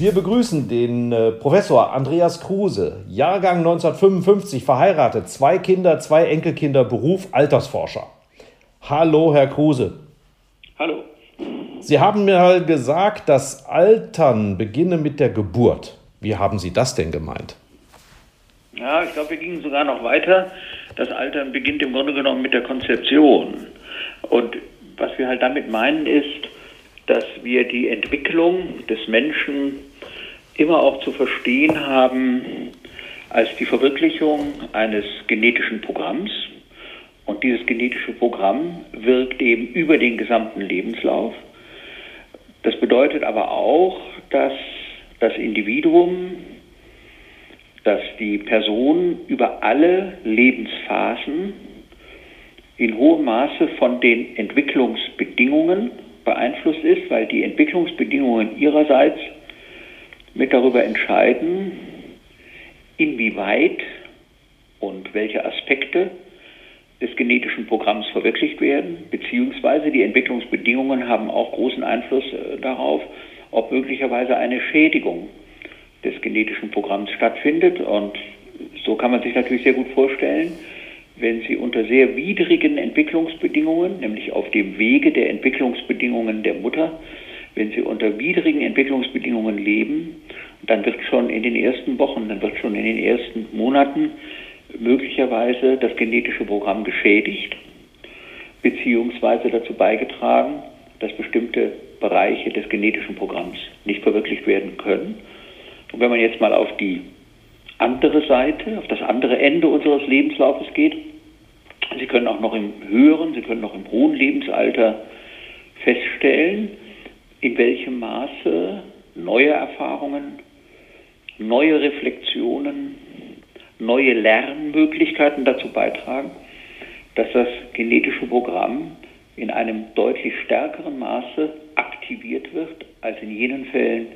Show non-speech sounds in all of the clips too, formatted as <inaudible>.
Wir begrüßen den äh, Professor Andreas Kruse, Jahrgang 1955, verheiratet, zwei Kinder, zwei Enkelkinder, Beruf Altersforscher. Hallo, Herr Kruse. Hallo. Sie haben mir halt gesagt, das Altern beginne mit der Geburt. Wie haben Sie das denn gemeint? Ja, ich glaube, wir gingen sogar noch weiter. Das Altern beginnt im Grunde genommen mit der Konzeption. Und was wir halt damit meinen ist, dass wir die Entwicklung des Menschen immer auch zu verstehen haben als die Verwirklichung eines genetischen Programms. Und dieses genetische Programm wirkt eben über den gesamten Lebenslauf. Das bedeutet aber auch, dass das Individuum, dass die Person über alle Lebensphasen in hohem Maße von den Entwicklungsbedingungen beeinflusst ist, weil die Entwicklungsbedingungen ihrerseits mit darüber entscheiden, inwieweit und welche Aspekte des genetischen Programms verwirklicht werden, beziehungsweise die Entwicklungsbedingungen haben auch großen Einfluss äh, darauf, ob möglicherweise eine Schädigung des genetischen Programms stattfindet. Und so kann man sich natürlich sehr gut vorstellen, wenn Sie unter sehr widrigen Entwicklungsbedingungen, nämlich auf dem Wege der Entwicklungsbedingungen der Mutter, wenn sie unter widrigen Entwicklungsbedingungen leben, dann wird schon in den ersten Wochen, dann wird schon in den ersten Monaten möglicherweise das genetische Programm geschädigt, beziehungsweise dazu beigetragen, dass bestimmte Bereiche des genetischen Programms nicht verwirklicht werden können. Und wenn man jetzt mal auf die andere Seite, auf das andere Ende unseres Lebenslaufes geht, Sie können auch noch im höheren, Sie können noch im hohen Lebensalter feststellen, in welchem Maße neue Erfahrungen, neue Reflexionen, neue Lernmöglichkeiten dazu beitragen, dass das genetische Programm in einem deutlich stärkeren Maße aktiviert wird als in jenen Fällen,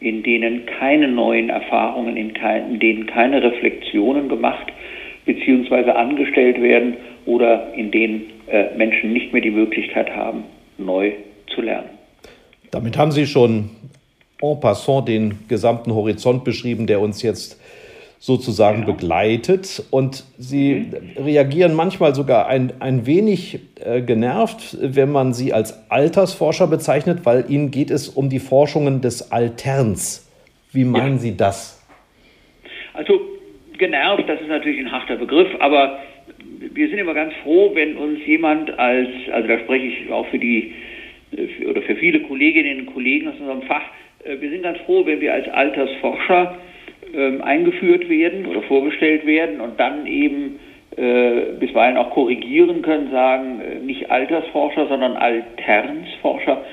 in denen keine neuen Erfahrungen, in, in denen keine Reflexionen gemacht bzw. angestellt werden oder in denen äh, Menschen nicht mehr die Möglichkeit haben, neu zu lernen. Damit haben Sie schon en passant den gesamten Horizont beschrieben, der uns jetzt sozusagen ja. begleitet. Und Sie mhm. reagieren manchmal sogar ein, ein wenig äh, genervt, wenn man Sie als Altersforscher bezeichnet, weil Ihnen geht es um die Forschungen des Alterns. Wie meinen ja. Sie das? Also genervt, das ist natürlich ein harter Begriff, aber wir sind immer ganz froh, wenn uns jemand als, also da spreche ich auch für die äh, oder für viele Kolleginnen und Kollegen aus unserem Fach, äh, wir sind ganz froh, wenn wir als Altersforscher ähm, eingeführt werden oder vorgestellt werden und dann eben äh, bisweilen auch korrigieren können, sagen nicht Altersforscher, sondern Alternsforscher,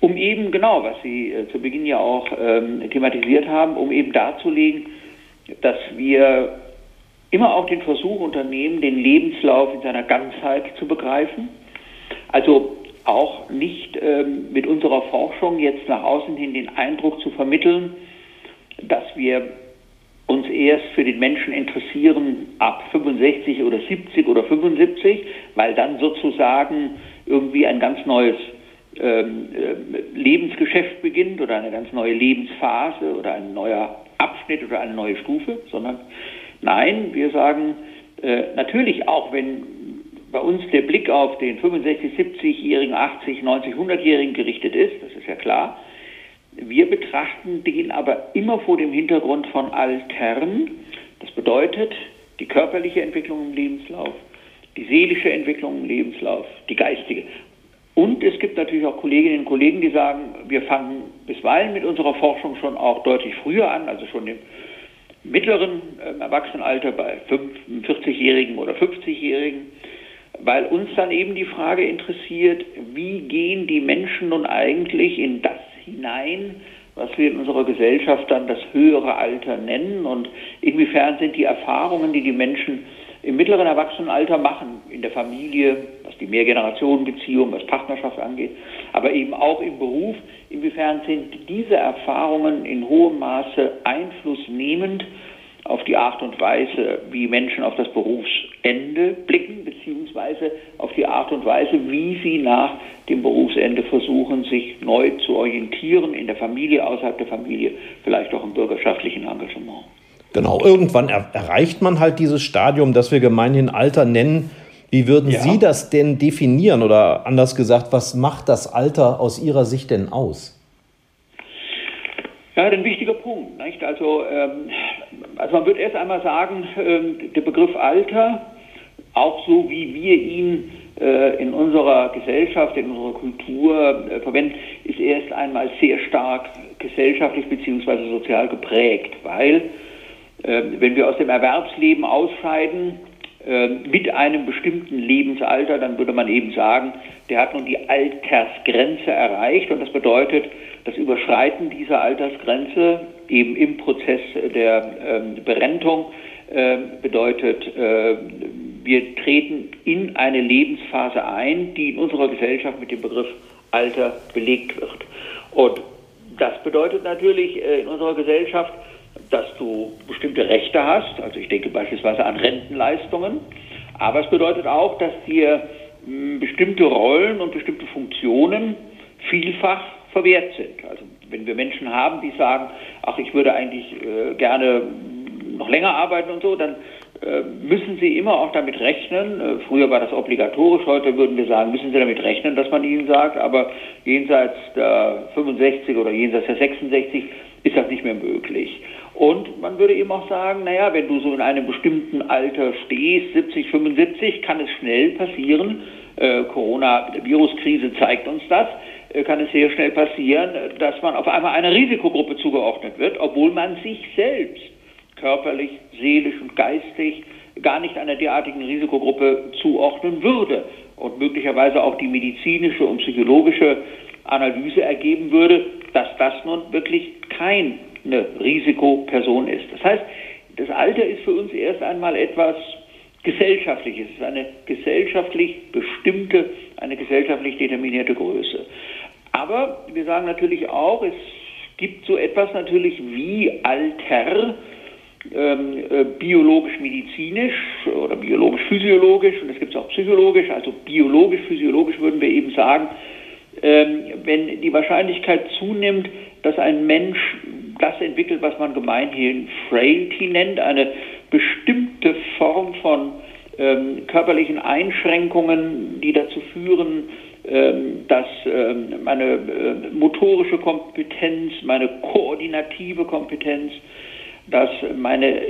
um eben genau, was Sie zu Beginn ja auch ähm, thematisiert haben, um eben darzulegen, dass wir immer auch den Versuch unternehmen, den Lebenslauf in seiner Ganzheit zu begreifen. Also auch nicht ähm, mit unserer Forschung jetzt nach außen hin den Eindruck zu vermitteln, dass wir uns erst für den Menschen interessieren ab 65 oder 70 oder 75, weil dann sozusagen irgendwie ein ganz neues ähm, äh, Lebensgeschäft beginnt oder eine ganz neue Lebensphase oder ein neuer Abschnitt oder eine neue Stufe, sondern nein, wir sagen äh, natürlich auch, wenn bei uns der Blick auf den 65, 70-Jährigen, 80, 90, 100-Jährigen gerichtet ist, das ist ja klar. Wir betrachten den aber immer vor dem Hintergrund von Altern. Das bedeutet die körperliche Entwicklung im Lebenslauf, die seelische Entwicklung im Lebenslauf, die geistige. Und es gibt natürlich auch Kolleginnen und Kollegen, die sagen, wir fangen bisweilen mit unserer Forschung schon auch deutlich früher an, also schon im mittleren äh, Erwachsenenalter bei 45-Jährigen oder 50-Jährigen, weil uns dann eben die Frage interessiert, wie gehen die Menschen nun eigentlich in das hinein, was wir in unserer Gesellschaft dann das höhere Alter nennen? Und inwiefern sind die Erfahrungen, die die Menschen im mittleren Erwachsenenalter machen, in der Familie, was die Mehrgenerationenbeziehung, was Partnerschaft angeht, aber eben auch im Beruf, inwiefern sind diese Erfahrungen in hohem Maße einflussnehmend auf die Art und Weise, wie Menschen auf das Berufsende blicken, beziehungsweise auf die Art und Weise, wie sie nach dem Berufsende versuchen, sich neu zu orientieren, in der Familie, außerhalb der Familie, vielleicht auch im bürgerschaftlichen Engagement. Genau, irgendwann er erreicht man halt dieses Stadium, das wir gemeinhin Alter nennen. Wie würden ja. Sie das denn definieren oder anders gesagt, was macht das Alter aus Ihrer Sicht denn aus? Ja, ein wichtiger Punkt. Nicht? Also, ähm, also man würde erst einmal sagen, ähm, der Begriff Alter, auch so wie wir ihn äh, in unserer Gesellschaft, in unserer Kultur äh, verwenden, ist erst einmal sehr stark gesellschaftlich bzw. sozial geprägt, weil ähm, wenn wir aus dem Erwerbsleben ausscheiden, ähm, mit einem bestimmten Lebensalter, dann würde man eben sagen, der hat nun die Altersgrenze erreicht und das bedeutet, das Überschreiten dieser Altersgrenze eben im Prozess der ähm, Berentung bedeutet, wir treten in eine Lebensphase ein, die in unserer Gesellschaft mit dem Begriff Alter belegt wird. Und das bedeutet natürlich äh, in unserer Gesellschaft, dass du bestimmte Rechte hast, also ich denke beispielsweise an Rentenleistungen, aber es bedeutet auch, dass dir hm, bestimmte Rollen und bestimmte Funktionen vielfach verwehrt sind. Also wenn wir Menschen haben, die sagen, ach, ich würde eigentlich äh, gerne noch länger arbeiten und so, dann äh, müssen Sie immer auch damit rechnen, äh, früher war das obligatorisch, heute würden wir sagen, müssen Sie damit rechnen, dass man Ihnen sagt, aber jenseits der 65 oder jenseits der 66 ist das nicht mehr möglich. Und man würde eben auch sagen, naja, wenn du so in einem bestimmten Alter stehst, 70, 75, kann es schnell passieren, äh, Corona-Viruskrise zeigt uns das, kann es sehr schnell passieren, dass man auf einmal einer Risikogruppe zugeordnet wird, obwohl man sich selbst körperlich, seelisch und geistig gar nicht einer derartigen Risikogruppe zuordnen würde und möglicherweise auch die medizinische und psychologische Analyse ergeben würde, dass das nun wirklich kein eine Risikoperson ist. Das heißt, das Alter ist für uns erst einmal etwas Gesellschaftliches, es ist eine gesellschaftlich bestimmte, eine gesellschaftlich determinierte Größe. Aber wir sagen natürlich auch, es gibt so etwas natürlich wie Alter, ähm, äh, biologisch-medizinisch oder biologisch-physiologisch und es gibt es auch psychologisch, also biologisch-physiologisch würden wir eben sagen, ähm, wenn die Wahrscheinlichkeit zunimmt, dass ein Mensch das entwickelt, was man gemeinhin Frailty nennt, eine bestimmte Form von ähm, körperlichen Einschränkungen, die dazu führen, dass ähm, meine äh, motorische Kompetenz, meine koordinative Kompetenz, dass meine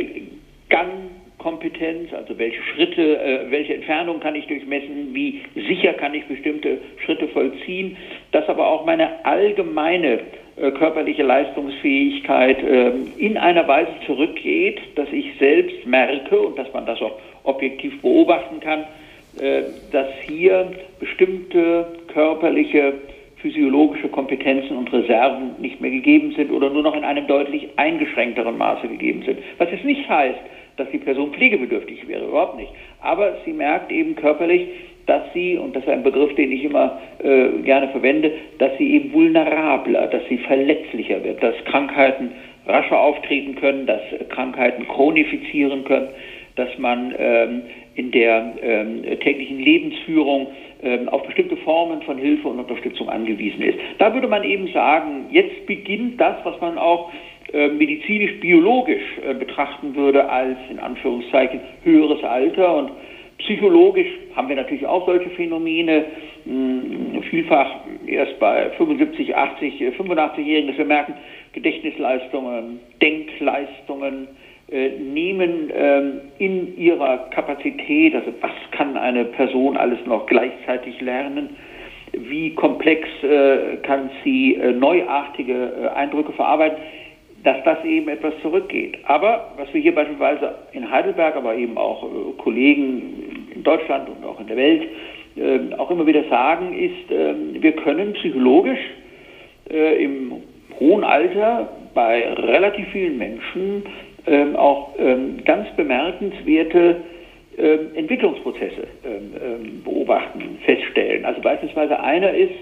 Gangkompetenz, also welche Schritte, äh, welche Entfernung kann ich durchmessen, wie sicher kann ich bestimmte Schritte vollziehen, dass aber auch meine allgemeine äh, körperliche Leistungsfähigkeit ähm, in einer Weise zurückgeht, dass ich selbst merke und dass man das auch objektiv beobachten kann, dass hier bestimmte körperliche, physiologische Kompetenzen und Reserven nicht mehr gegeben sind oder nur noch in einem deutlich eingeschränkteren Maße gegeben sind. Was jetzt nicht heißt, dass die Person pflegebedürftig wäre, überhaupt nicht. Aber sie merkt eben körperlich, dass sie, und das ist ein Begriff, den ich immer äh, gerne verwende, dass sie eben vulnerabler, dass sie verletzlicher wird, dass Krankheiten rascher auftreten können, dass Krankheiten chronifizieren können, dass man ähm, in der ähm, täglichen Lebensführung ähm, auf bestimmte Formen von Hilfe und Unterstützung angewiesen ist. Da würde man eben sagen, jetzt beginnt das, was man auch äh, medizinisch-biologisch äh, betrachten würde als in Anführungszeichen höheres Alter und Psychologisch haben wir natürlich auch solche Phänomene, hm, vielfach erst bei 75, 80, 85-Jährigen, dass wir merken, Gedächtnisleistungen, Denkleistungen nehmen ähm, in ihrer Kapazität, also was kann eine Person alles noch gleichzeitig lernen, wie komplex äh, kann sie äh, neuartige äh, Eindrücke verarbeiten, dass das eben etwas zurückgeht. Aber was wir hier beispielsweise in Heidelberg, aber eben auch äh, Kollegen in Deutschland und auch in der Welt äh, auch immer wieder sagen, ist, ähm, wir können psychologisch äh, im hohen Alter bei relativ vielen Menschen ähm, auch ähm, ganz bemerkenswerte ähm, Entwicklungsprozesse ähm, ähm, beobachten, feststellen. Also beispielsweise einer ist,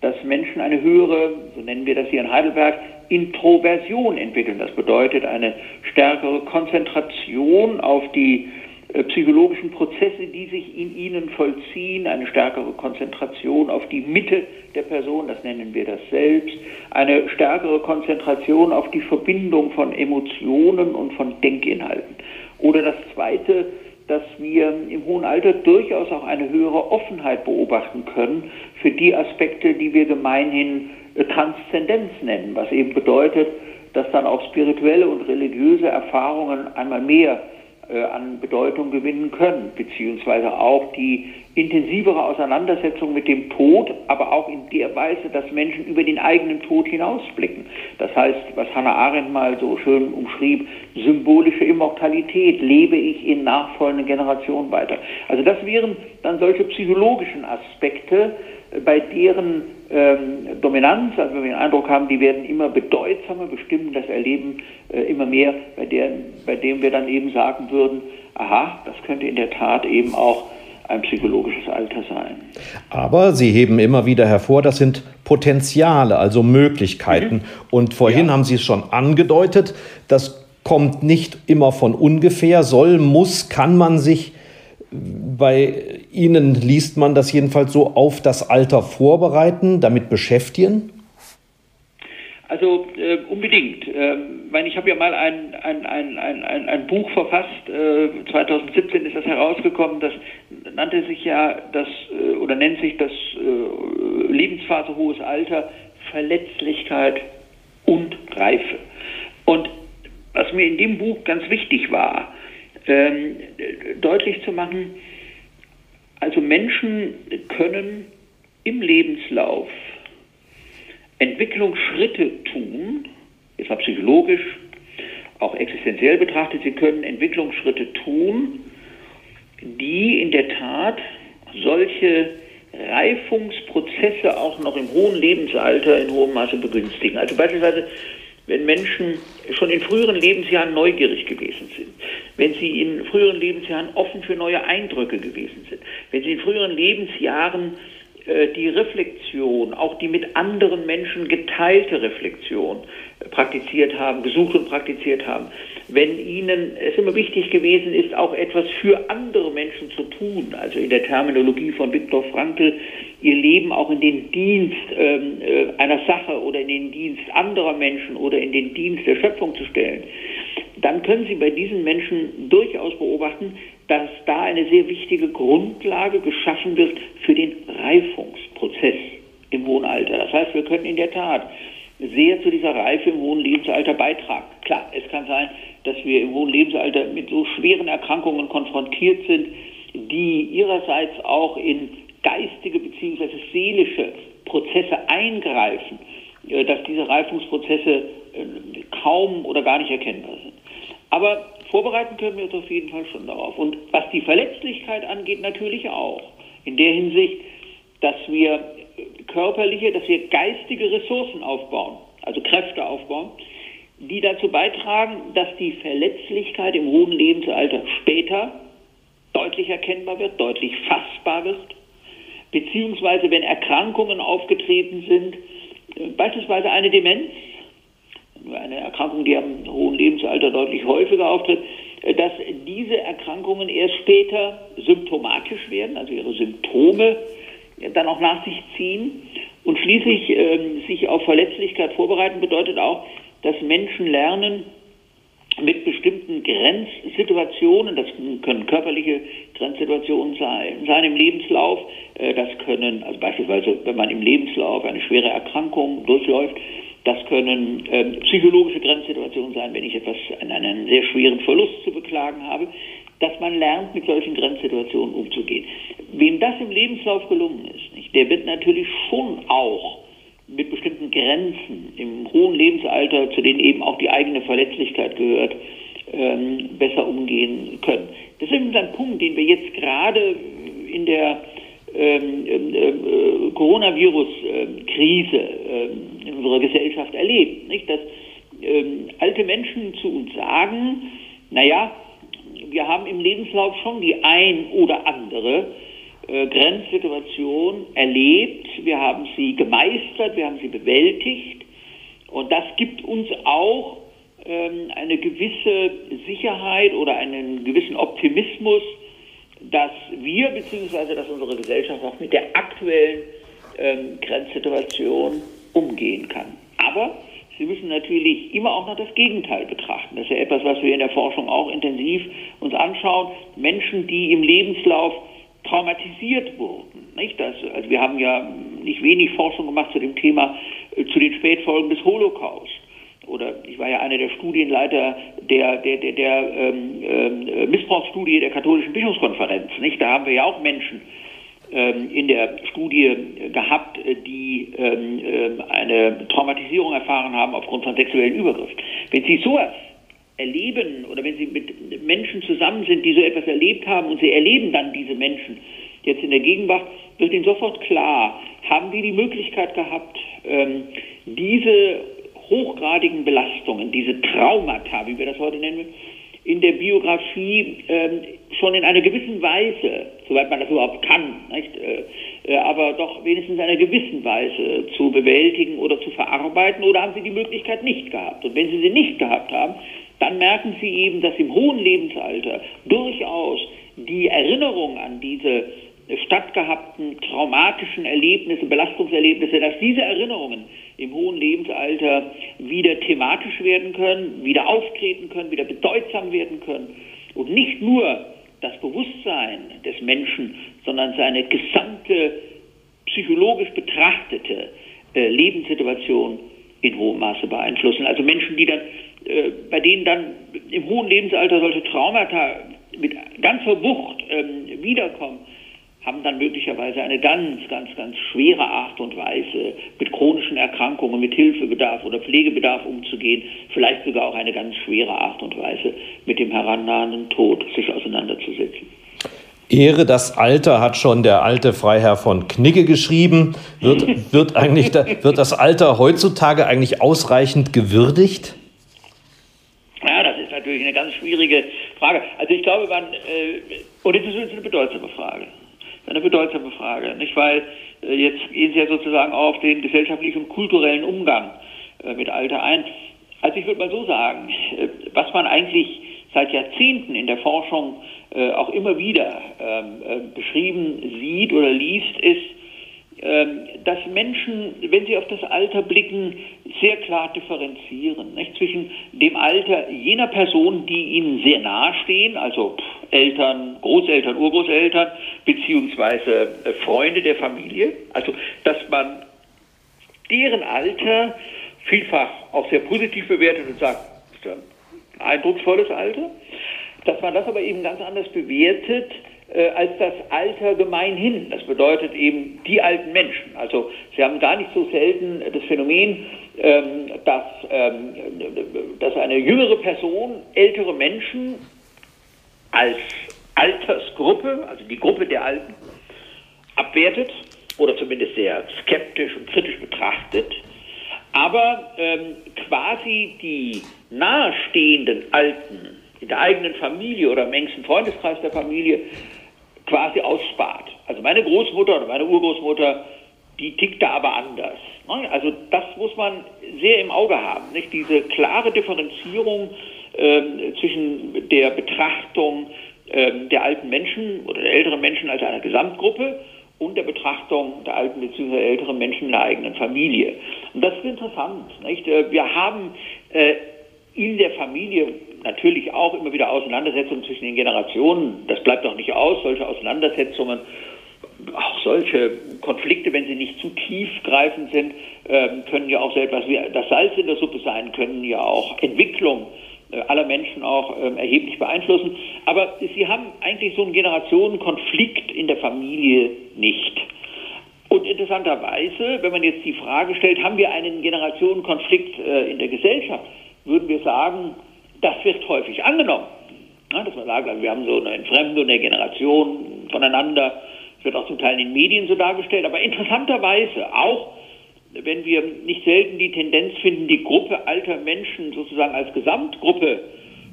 dass Menschen eine höhere, so nennen wir das hier in Heidelberg, Introversion entwickeln. Das bedeutet eine stärkere Konzentration auf die psychologischen Prozesse, die sich in ihnen vollziehen, eine stärkere Konzentration auf die Mitte der Person, das nennen wir das Selbst, eine stärkere Konzentration auf die Verbindung von Emotionen und von Denkinhalten. Oder das Zweite, dass wir im hohen Alter durchaus auch eine höhere Offenheit beobachten können für die Aspekte, die wir gemeinhin äh, Transzendenz nennen, was eben bedeutet, dass dann auch spirituelle und religiöse Erfahrungen einmal mehr äh, an Bedeutung gewinnen können, beziehungsweise auch die intensivere Auseinandersetzung mit dem Tod, aber auch in der Weise, dass Menschen über den eigenen Tod hinausblicken. Das heißt, was Hannah Arendt mal so schön umschrieb, symbolische Immortalität, lebe ich in nachfolgenden Generationen weiter. Also das wären dann solche psychologischen Aspekte, bei deren ähm, Dominanz, also wenn wir den Eindruck haben, die werden immer bedeutsamer, bestimmen das Erleben äh, immer mehr, bei, der, bei dem wir dann eben sagen würden, aha, das könnte in der Tat eben auch ein psychologisches Alter sein. Aber Sie heben immer wieder hervor, das sind Potenziale, also Möglichkeiten. Mhm. Und vorhin ja. haben Sie es schon angedeutet, das kommt nicht immer von ungefähr, soll, muss, kann man sich bei Ihnen liest man das jedenfalls so auf das Alter vorbereiten, damit beschäftigen? Also äh, unbedingt. Äh, meine, ich habe ja mal ein, ein, ein, ein, ein Buch verfasst, äh, 2017 ist das herausgekommen, das nannte sich ja das äh, oder nennt sich das äh, Lebensphase hohes Alter, Verletzlichkeit und Reife. Und was mir in dem Buch ganz wichtig war, ähm, deutlich zu machen, also Menschen können im Lebenslauf Entwicklungsschritte tun, jetzt mal psychologisch, auch existenziell betrachtet, sie können Entwicklungsschritte tun, die in der Tat solche Reifungsprozesse auch noch im hohen Lebensalter in hohem Maße begünstigen. Also beispielsweise wenn Menschen schon in früheren Lebensjahren neugierig gewesen sind, wenn sie in früheren Lebensjahren offen für neue Eindrücke gewesen sind, wenn sie in früheren Lebensjahren äh, die Reflexion, auch die mit anderen Menschen geteilte Reflexion äh, praktiziert haben, gesucht und praktiziert haben, wenn ihnen es immer wichtig gewesen ist, auch etwas für andere Menschen zu tun, also in der Terminologie von Viktor Frankl, ihr Leben auch in den Dienst ähm, äh, einer Sache oder in den Dienst anderer Menschen oder in den Dienst der Schöpfung zu stellen, dann können Sie bei diesen Menschen durchaus beobachten, dass da eine sehr wichtige Grundlage geschaffen wird für den Reifungsprozess im hohen Alter. Das heißt, wir können in der Tat sehr zu dieser Reife im hohen Lebensalter beitragen. Klar, es kann sein, dass wir im hohen Lebensalter mit so schweren Erkrankungen konfrontiert sind, die ihrerseits auch in geistige bzw. seelische Prozesse eingreifen, äh, dass diese Reifungsprozesse äh, kaum oder gar nicht erkennbar sind. Aber vorbereiten können wir uns auf jeden Fall schon darauf. Und was die Verletzlichkeit angeht, natürlich auch. In der Hinsicht, dass wir körperliche, dass wir geistige Ressourcen aufbauen, also Kräfte aufbauen, die dazu beitragen, dass die Verletzlichkeit im hohen Lebensalter später deutlich erkennbar wird, deutlich fassbar wird. Beziehungsweise wenn Erkrankungen aufgetreten sind, äh, beispielsweise eine Demenz, eine Erkrankung, die am hohen Lebensalter deutlich häufiger auftritt, äh, dass diese Erkrankungen erst später symptomatisch werden, also ihre Symptome dann auch nach sich ziehen. Und schließlich äh, sich auf Verletzlichkeit vorbereiten bedeutet auch, dass Menschen lernen, mit bestimmten Grenzsituationen, das können körperliche Grenzsituationen sein, sein im Lebenslauf, äh, das können, also beispielsweise, wenn man im Lebenslauf eine schwere Erkrankung durchläuft, das können äh, psychologische Grenzsituationen sein, wenn ich etwas, einen, einen sehr schweren Verlust zu beklagen habe. Dass man lernt, mit solchen Grenzsituationen umzugehen. Wem das im Lebenslauf gelungen ist, nicht, der wird natürlich schon auch mit bestimmten Grenzen im hohen Lebensalter, zu denen eben auch die eigene Verletzlichkeit gehört, ähm, besser umgehen können. Das ist ein Punkt, den wir jetzt gerade in der ähm, äh, Coronavirus-Krise äh, in unserer Gesellschaft erleben. Nicht? Dass ähm, alte Menschen zu uns sagen, naja, wir haben im Lebenslauf schon die ein oder andere äh, Grenzsituation erlebt, wir haben sie gemeistert, wir haben sie bewältigt und das gibt uns auch ähm, eine gewisse Sicherheit oder einen gewissen Optimismus, dass wir bzw. dass unsere Gesellschaft auch mit der aktuellen ähm, Grenzsituation umgehen kann. Aber Sie müssen natürlich immer auch noch das Gegenteil betrachten. Das ist ja etwas, was wir in der Forschung auch intensiv uns anschauen. Menschen, die im Lebenslauf traumatisiert wurden. Nicht? Das, also wir haben ja nicht wenig Forschung gemacht zu dem Thema, äh, zu den Spätfolgen des Holocaust. Oder ich war ja einer der Studienleiter der, der, der, der ähm, äh, Missbrauchsstudie der katholischen Bischofskonferenz. Nicht? Da haben wir ja auch Menschen ähm, in der Studie gehabt, die ähm, ähm, eine Traumatisierung erfahren haben aufgrund von sexuellen Übergriffen. Wenn Sie sowas erleben oder wenn Sie mit Menschen zusammen sind, die so etwas erlebt haben und Sie erleben dann diese Menschen jetzt in der Gegenwart, wird Ihnen sofort klar, haben die die Möglichkeit gehabt, diese hochgradigen Belastungen, diese Traumata, wie wir das heute nennen, in der Biografie ähm, schon in einer gewissen Weise, soweit man das überhaupt kann, äh, äh, aber doch wenigstens in einer gewissen Weise zu bewältigen oder zu verarbeiten oder haben sie die Möglichkeit nicht gehabt. Und wenn sie sie nicht gehabt haben, dann merken sie eben, dass im hohen Lebensalter durchaus die Erinnerung an diese stattgehabten traumatischen Erlebnisse, Belastungserlebnisse, dass diese Erinnerungen im hohen Lebensalter wieder thematisch werden können, wieder auftreten können, wieder bedeutsam werden können und nicht nur das Bewusstsein des Menschen, sondern seine gesamte psychologisch betrachtete äh, Lebenssituation in hohem Maße beeinflussen. Also Menschen, die dann, äh, bei denen dann im hohen Lebensalter solche Traumata mit ganzer Wucht ähm, wiederkommen, haben dann möglicherweise eine ganz, ganz, ganz schwere Art und Weise, mit chronischen Erkrankungen, mit Hilfebedarf oder Pflegebedarf umzugehen, vielleicht sogar auch eine ganz schwere Art und Weise, mit dem herannahenden Tod sich auseinanderzusetzen. Ehre das Alter hat schon der alte Freiherr von Knigge geschrieben. Wird, <laughs> wird, eigentlich wird das Alter heutzutage eigentlich ausreichend gewürdigt? Ja, das ist natürlich eine ganz schwierige Frage. Also ich glaube, man, äh, und es ist eine bedeutsame Frage eine bedeutsame Frage, nicht? Weil äh, jetzt gehen Sie ja sozusagen auf den gesellschaftlichen und kulturellen Umgang äh, mit Alter ein. Also ich würde mal so sagen, äh, was man eigentlich seit Jahrzehnten in der Forschung äh, auch immer wieder ähm, äh, beschrieben sieht oder liest, ist, dass Menschen, wenn sie auf das Alter blicken, sehr klar differenzieren nicht? zwischen dem Alter jener Personen, die ihnen sehr nahestehen, also Eltern, Großeltern, Urgroßeltern, beziehungsweise äh, Freunde der Familie, also dass man deren Alter vielfach auch sehr positiv bewertet und sagt, ist ein eindrucksvolles Alter, dass man das aber eben ganz anders bewertet, als das Alter gemeinhin. Das bedeutet eben die alten Menschen. Also Sie haben gar nicht so selten das Phänomen, ähm, dass, ähm, dass eine jüngere Person ältere Menschen als Altersgruppe, also die Gruppe der Alten, abwertet oder zumindest sehr skeptisch und kritisch betrachtet, aber ähm, quasi die nahestehenden Alten in der eigenen Familie oder im engsten Freundeskreis der Familie quasi ausspart. Also meine Großmutter oder meine Urgroßmutter, die tickt da aber anders. Ne? Also das muss man sehr im Auge haben. Nicht? Diese klare Differenzierung ähm, zwischen der Betrachtung ähm, der alten Menschen oder der älteren Menschen als einer Gesamtgruppe und der Betrachtung der alten bzw. älteren Menschen in der eigenen Familie. Und das ist interessant. Nicht? Äh, wir haben äh, in der Familie natürlich auch immer wieder Auseinandersetzungen zwischen den Generationen. Das bleibt auch nicht aus, solche Auseinandersetzungen, auch solche Konflikte, wenn sie nicht zu tiefgreifend sind, ähm, können ja auch so etwas wie das Salz in der Suppe sein, können ja auch Entwicklung äh, aller Menschen auch ähm, erheblich beeinflussen. Aber Sie haben eigentlich so einen Generationenkonflikt in der Familie nicht. Und interessanterweise, wenn man jetzt die Frage stellt, haben wir einen Generationenkonflikt äh, in der Gesellschaft, würden wir sagen, das wird häufig angenommen. Ja, dass man sagt, also wir haben so eine Entfremdung der Generation voneinander. Das wird auch zum Teil in den Medien so dargestellt. Aber interessanterweise auch, wenn wir nicht selten die Tendenz finden, die Gruppe alter Menschen sozusagen als Gesamtgruppe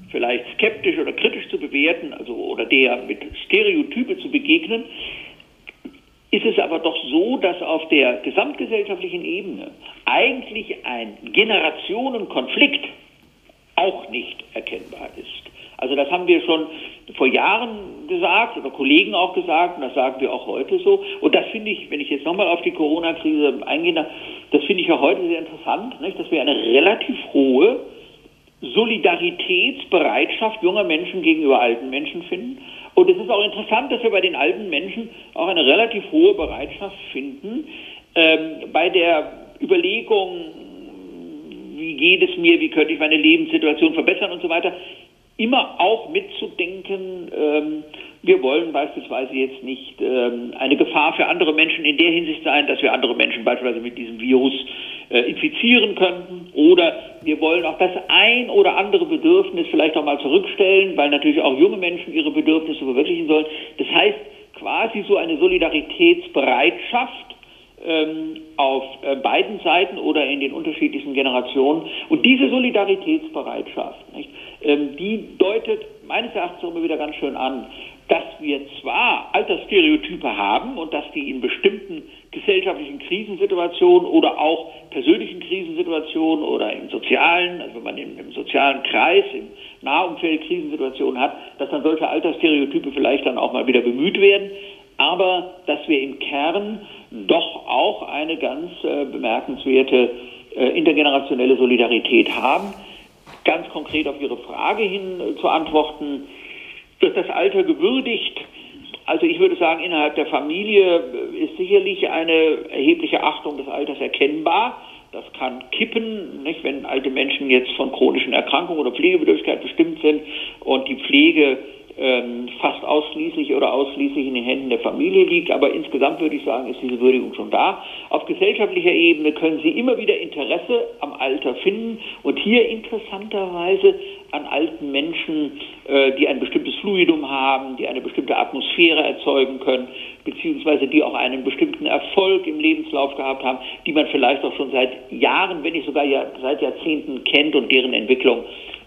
vielleicht skeptisch oder kritisch zu bewerten, also oder der mit Stereotype zu begegnen, ist es aber doch so, dass auf der gesamtgesellschaftlichen Ebene eigentlich ein Generationenkonflikt auch nicht erkennbar ist. Also das haben wir schon vor Jahren gesagt oder Kollegen auch gesagt und das sagen wir auch heute so. Und das finde ich, wenn ich jetzt nochmal auf die Corona-Krise eingehe, das finde ich ja heute sehr interessant, nicht? dass wir eine relativ hohe Solidaritätsbereitschaft junger Menschen gegenüber alten Menschen finden. Und es ist auch interessant, dass wir bei den alten Menschen auch eine relativ hohe Bereitschaft finden, ähm, bei der Überlegung, wie geht es mir, wie könnte ich meine Lebenssituation verbessern und so weiter, immer auch mitzudenken, ähm, wir wollen beispielsweise jetzt nicht ähm, eine Gefahr für andere Menschen in der Hinsicht sein, dass wir andere Menschen beispielsweise mit diesem Virus äh, infizieren könnten. Oder wir wollen auch das ein oder andere Bedürfnis vielleicht auch mal zurückstellen, weil natürlich auch junge Menschen ihre Bedürfnisse verwirklichen sollen. Das heißt, quasi so eine Solidaritätsbereitschaft auf äh, beiden Seiten oder in den unterschiedlichen Generationen. Und diese Solidaritätsbereitschaft, nicht, ähm, die deutet meines Erachtens immer wieder ganz schön an, dass wir zwar Altersstereotype haben und dass die in bestimmten gesellschaftlichen Krisensituationen oder auch persönlichen Krisensituationen oder im sozialen, also wenn man im, im sozialen Kreis, im Nahumfeld Krisensituationen hat, dass dann solche Altersstereotype vielleicht dann auch mal wieder bemüht werden, aber dass wir im Kern doch auch eine ganz äh, bemerkenswerte äh, intergenerationelle Solidarität haben. Ganz konkret auf Ihre Frage hin äh, zu antworten, wird das Alter gewürdigt? Also ich würde sagen, innerhalb der Familie äh, ist sicherlich eine erhebliche Achtung des Alters erkennbar. Das kann kippen, nicht? wenn alte Menschen jetzt von chronischen Erkrankungen oder Pflegebedürftigkeit bestimmt sind und die Pflege ähm, fast ausschließlich oder ausschließlich in den Händen der Familie liegt. Aber insgesamt würde ich sagen, ist diese Würdigung schon da. Auf gesellschaftlicher Ebene können Sie immer wieder Interesse am Alter finden und hier interessanterweise an alten Menschen, äh, die ein bestimmtes Fluidum haben, die eine bestimmte Atmosphäre erzeugen können, beziehungsweise die auch einen bestimmten Erfolg im Lebenslauf gehabt haben, die man vielleicht auch schon seit Jahren, wenn nicht sogar seit Jahrzehnten kennt und deren Entwicklung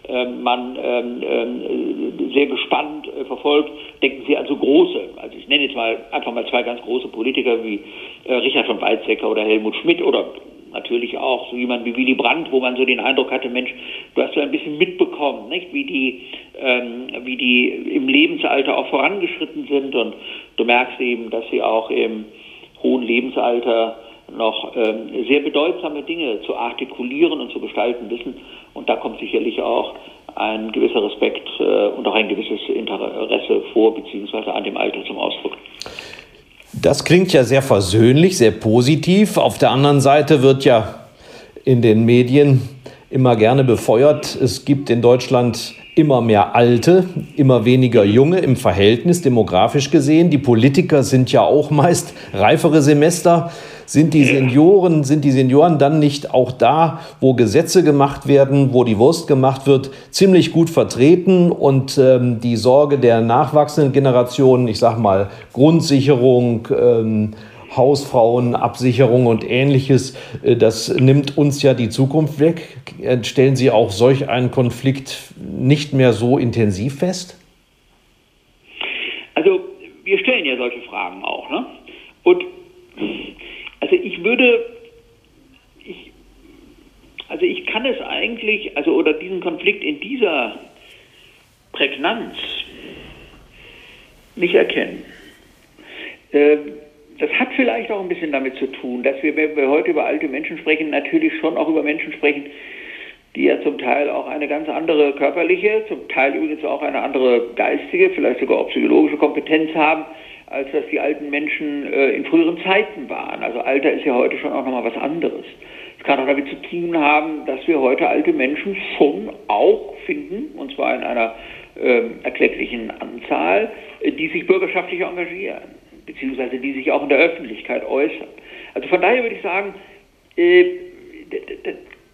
man ähm, ähm, sehr gespannt äh, verfolgt. Denken Sie an so große, also ich nenne jetzt mal einfach mal zwei ganz große Politiker wie äh, Richard von Weizsäcker oder Helmut Schmidt oder natürlich auch so jemand wie Willy Brandt, wo man so den Eindruck hatte, Mensch, du hast so ein bisschen mitbekommen, nicht, wie die, ähm, wie die im Lebensalter auch vorangeschritten sind und du merkst eben, dass sie auch im hohen Lebensalter noch ähm, sehr bedeutsame Dinge zu artikulieren und zu gestalten wissen. Und da kommt sicherlich auch ein gewisser Respekt äh, und auch ein gewisses Interesse vor, beziehungsweise an dem Alter zum Ausdruck. Das klingt ja sehr versöhnlich, sehr positiv. Auf der anderen Seite wird ja in den Medien immer gerne befeuert, es gibt in Deutschland immer mehr Alte, immer weniger Junge im Verhältnis, demografisch gesehen. Die Politiker sind ja auch meist reifere Semester. Sind die Senioren, sind die Senioren dann nicht auch da, wo Gesetze gemacht werden, wo die Wurst gemacht wird, ziemlich gut vertreten und ähm, die Sorge der nachwachsenden Generationen, ich sag mal Grundsicherung, ähm, Hausfrauenabsicherung und ähnliches, äh, das nimmt uns ja die Zukunft weg. Äh, stellen Sie auch solch einen Konflikt nicht mehr so intensiv fest? Also wir stellen ja solche Fragen auch. Ne? Und also ich würde, ich, also ich kann es eigentlich, also oder diesen Konflikt in dieser Prägnanz nicht erkennen. Ähm, das hat vielleicht auch ein bisschen damit zu tun, dass wir, wenn wir heute über alte Menschen sprechen, natürlich schon auch über Menschen sprechen, die ja zum Teil auch eine ganz andere körperliche, zum Teil übrigens auch eine andere geistige, vielleicht sogar auch psychologische Kompetenz haben, als das die alten Menschen äh, in früheren Zeiten waren. Also Alter ist ja heute schon auch nochmal was anderes. Es kann auch damit zu tun haben, dass wir heute alte Menschen schon auch finden, und zwar in einer äh, erklecklichen Anzahl, äh, die sich bürgerschaftlich engagieren, beziehungsweise die sich auch in der Öffentlichkeit äußern. Also von daher würde ich sagen, äh,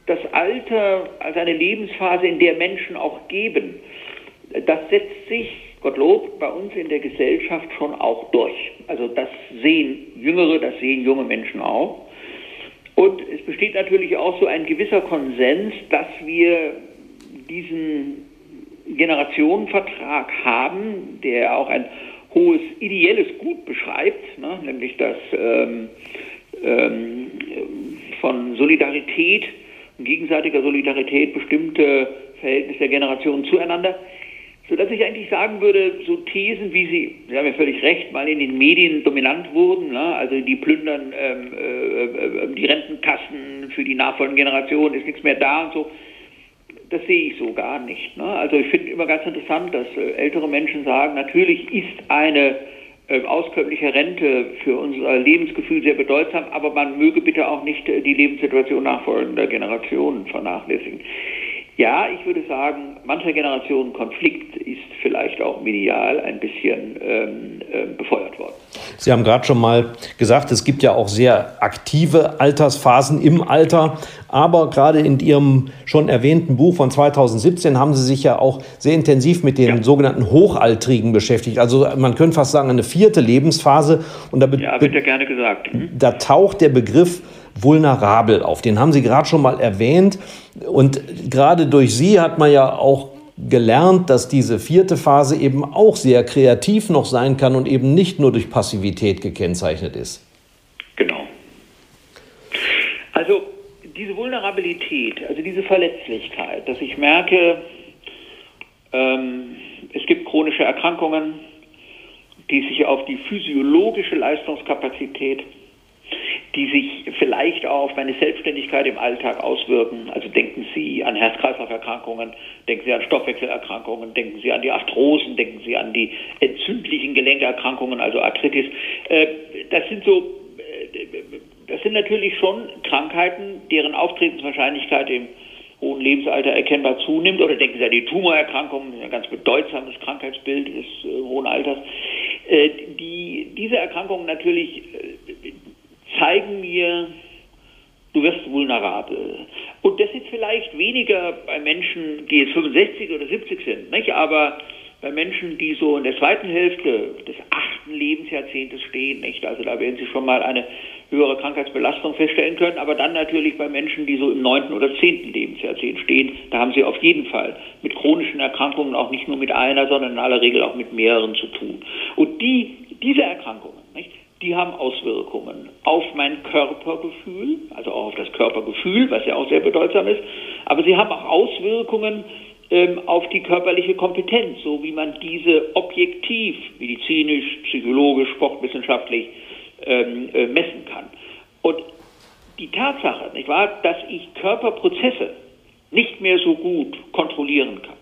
das Alter als eine Lebensphase, in der Menschen auch geben, das setzt sich, Gottlob, bei uns in der Gesellschaft schon auch durch. Also das sehen Jüngere, das sehen junge Menschen auch. Und es besteht natürlich auch so ein gewisser Konsens, dass wir diesen Generationenvertrag haben, der auch ein hohes ideelles Gut beschreibt, ne, nämlich das ähm, ähm, von Solidarität gegenseitiger Solidarität bestimmte Verhältnisse der Generationen zueinander, sodass ich eigentlich sagen würde, so Thesen, wie sie, Sie haben ja völlig recht, mal in den Medien dominant wurden, ne? also die plündern ähm, äh, äh, die Rentenkassen für die nachfolgenden Generationen, ist nichts mehr da und so, das sehe ich so gar nicht. Ne? Also ich finde immer ganz interessant, dass äh, ältere Menschen sagen, natürlich ist eine äh, auskömmliche Rente für unser Lebensgefühl sehr bedeutsam, aber man möge bitte auch nicht äh, die Lebenssituation nachfolgender Generationen vernachlässigen. Ja, ich würde sagen, mancher Generationen Konflikt ist vielleicht auch medial ein bisschen ähm, äh, befeuert worden. Sie haben gerade schon mal gesagt, es gibt ja auch sehr aktive Altersphasen im Alter. Aber gerade in Ihrem schon erwähnten Buch von 2017 haben Sie sich ja auch sehr intensiv mit den ja. sogenannten Hochaltrigen beschäftigt. Also man könnte fast sagen, eine vierte Lebensphase. Und da ja, wird ja gerne gesagt. Hm? Da taucht der Begriff vulnerabel auf. Den haben Sie gerade schon mal erwähnt. Und gerade durch Sie hat man ja auch gelernt, dass diese vierte Phase eben auch sehr kreativ noch sein kann und eben nicht nur durch Passivität gekennzeichnet ist. Genau. Also diese Vulnerabilität, also diese Verletzlichkeit, dass ich merke, ähm, es gibt chronische Erkrankungen, die sich auf die physiologische Leistungskapazität die sich vielleicht auf meine Selbstständigkeit im Alltag auswirken. Also denken Sie an Herz-Kreislauf-Erkrankungen, denken Sie an Stoffwechselerkrankungen, denken Sie an die Arthrosen, denken Sie an die entzündlichen Gelenkerkrankungen, also Arthritis. Äh, das sind so, äh, das sind natürlich schon Krankheiten, deren Auftretenswahrscheinlichkeit im hohen Lebensalter erkennbar zunimmt. Oder denken Sie an die Tumorerkrankungen, ein ganz bedeutsames Krankheitsbild des äh, hohen Alters. die, diese Erkrankungen natürlich zeigen mir, du wirst vulnerabel. Und das ist vielleicht weniger bei Menschen, die jetzt 65 oder 70 sind, nicht? aber bei Menschen, die so in der zweiten Hälfte des achten Lebensjahrzehntes stehen, nicht? also da werden Sie schon mal eine höhere Krankheitsbelastung feststellen können, aber dann natürlich bei Menschen, die so im neunten oder zehnten Lebensjahrzehnt stehen, da haben Sie auf jeden Fall mit chronischen Erkrankungen auch nicht nur mit einer, sondern in aller Regel auch mit mehreren zu tun. Und die, diese Erkrankungen, nicht? Die haben Auswirkungen auf mein Körpergefühl, also auch auf das Körpergefühl, was ja auch sehr bedeutsam ist, aber sie haben auch Auswirkungen ähm, auf die körperliche Kompetenz, so wie man diese objektiv, medizinisch, psychologisch, sportwissenschaftlich ähm, äh, messen kann. Und die Tatsache, nicht wahr, dass ich Körperprozesse nicht mehr so gut kontrollieren kann,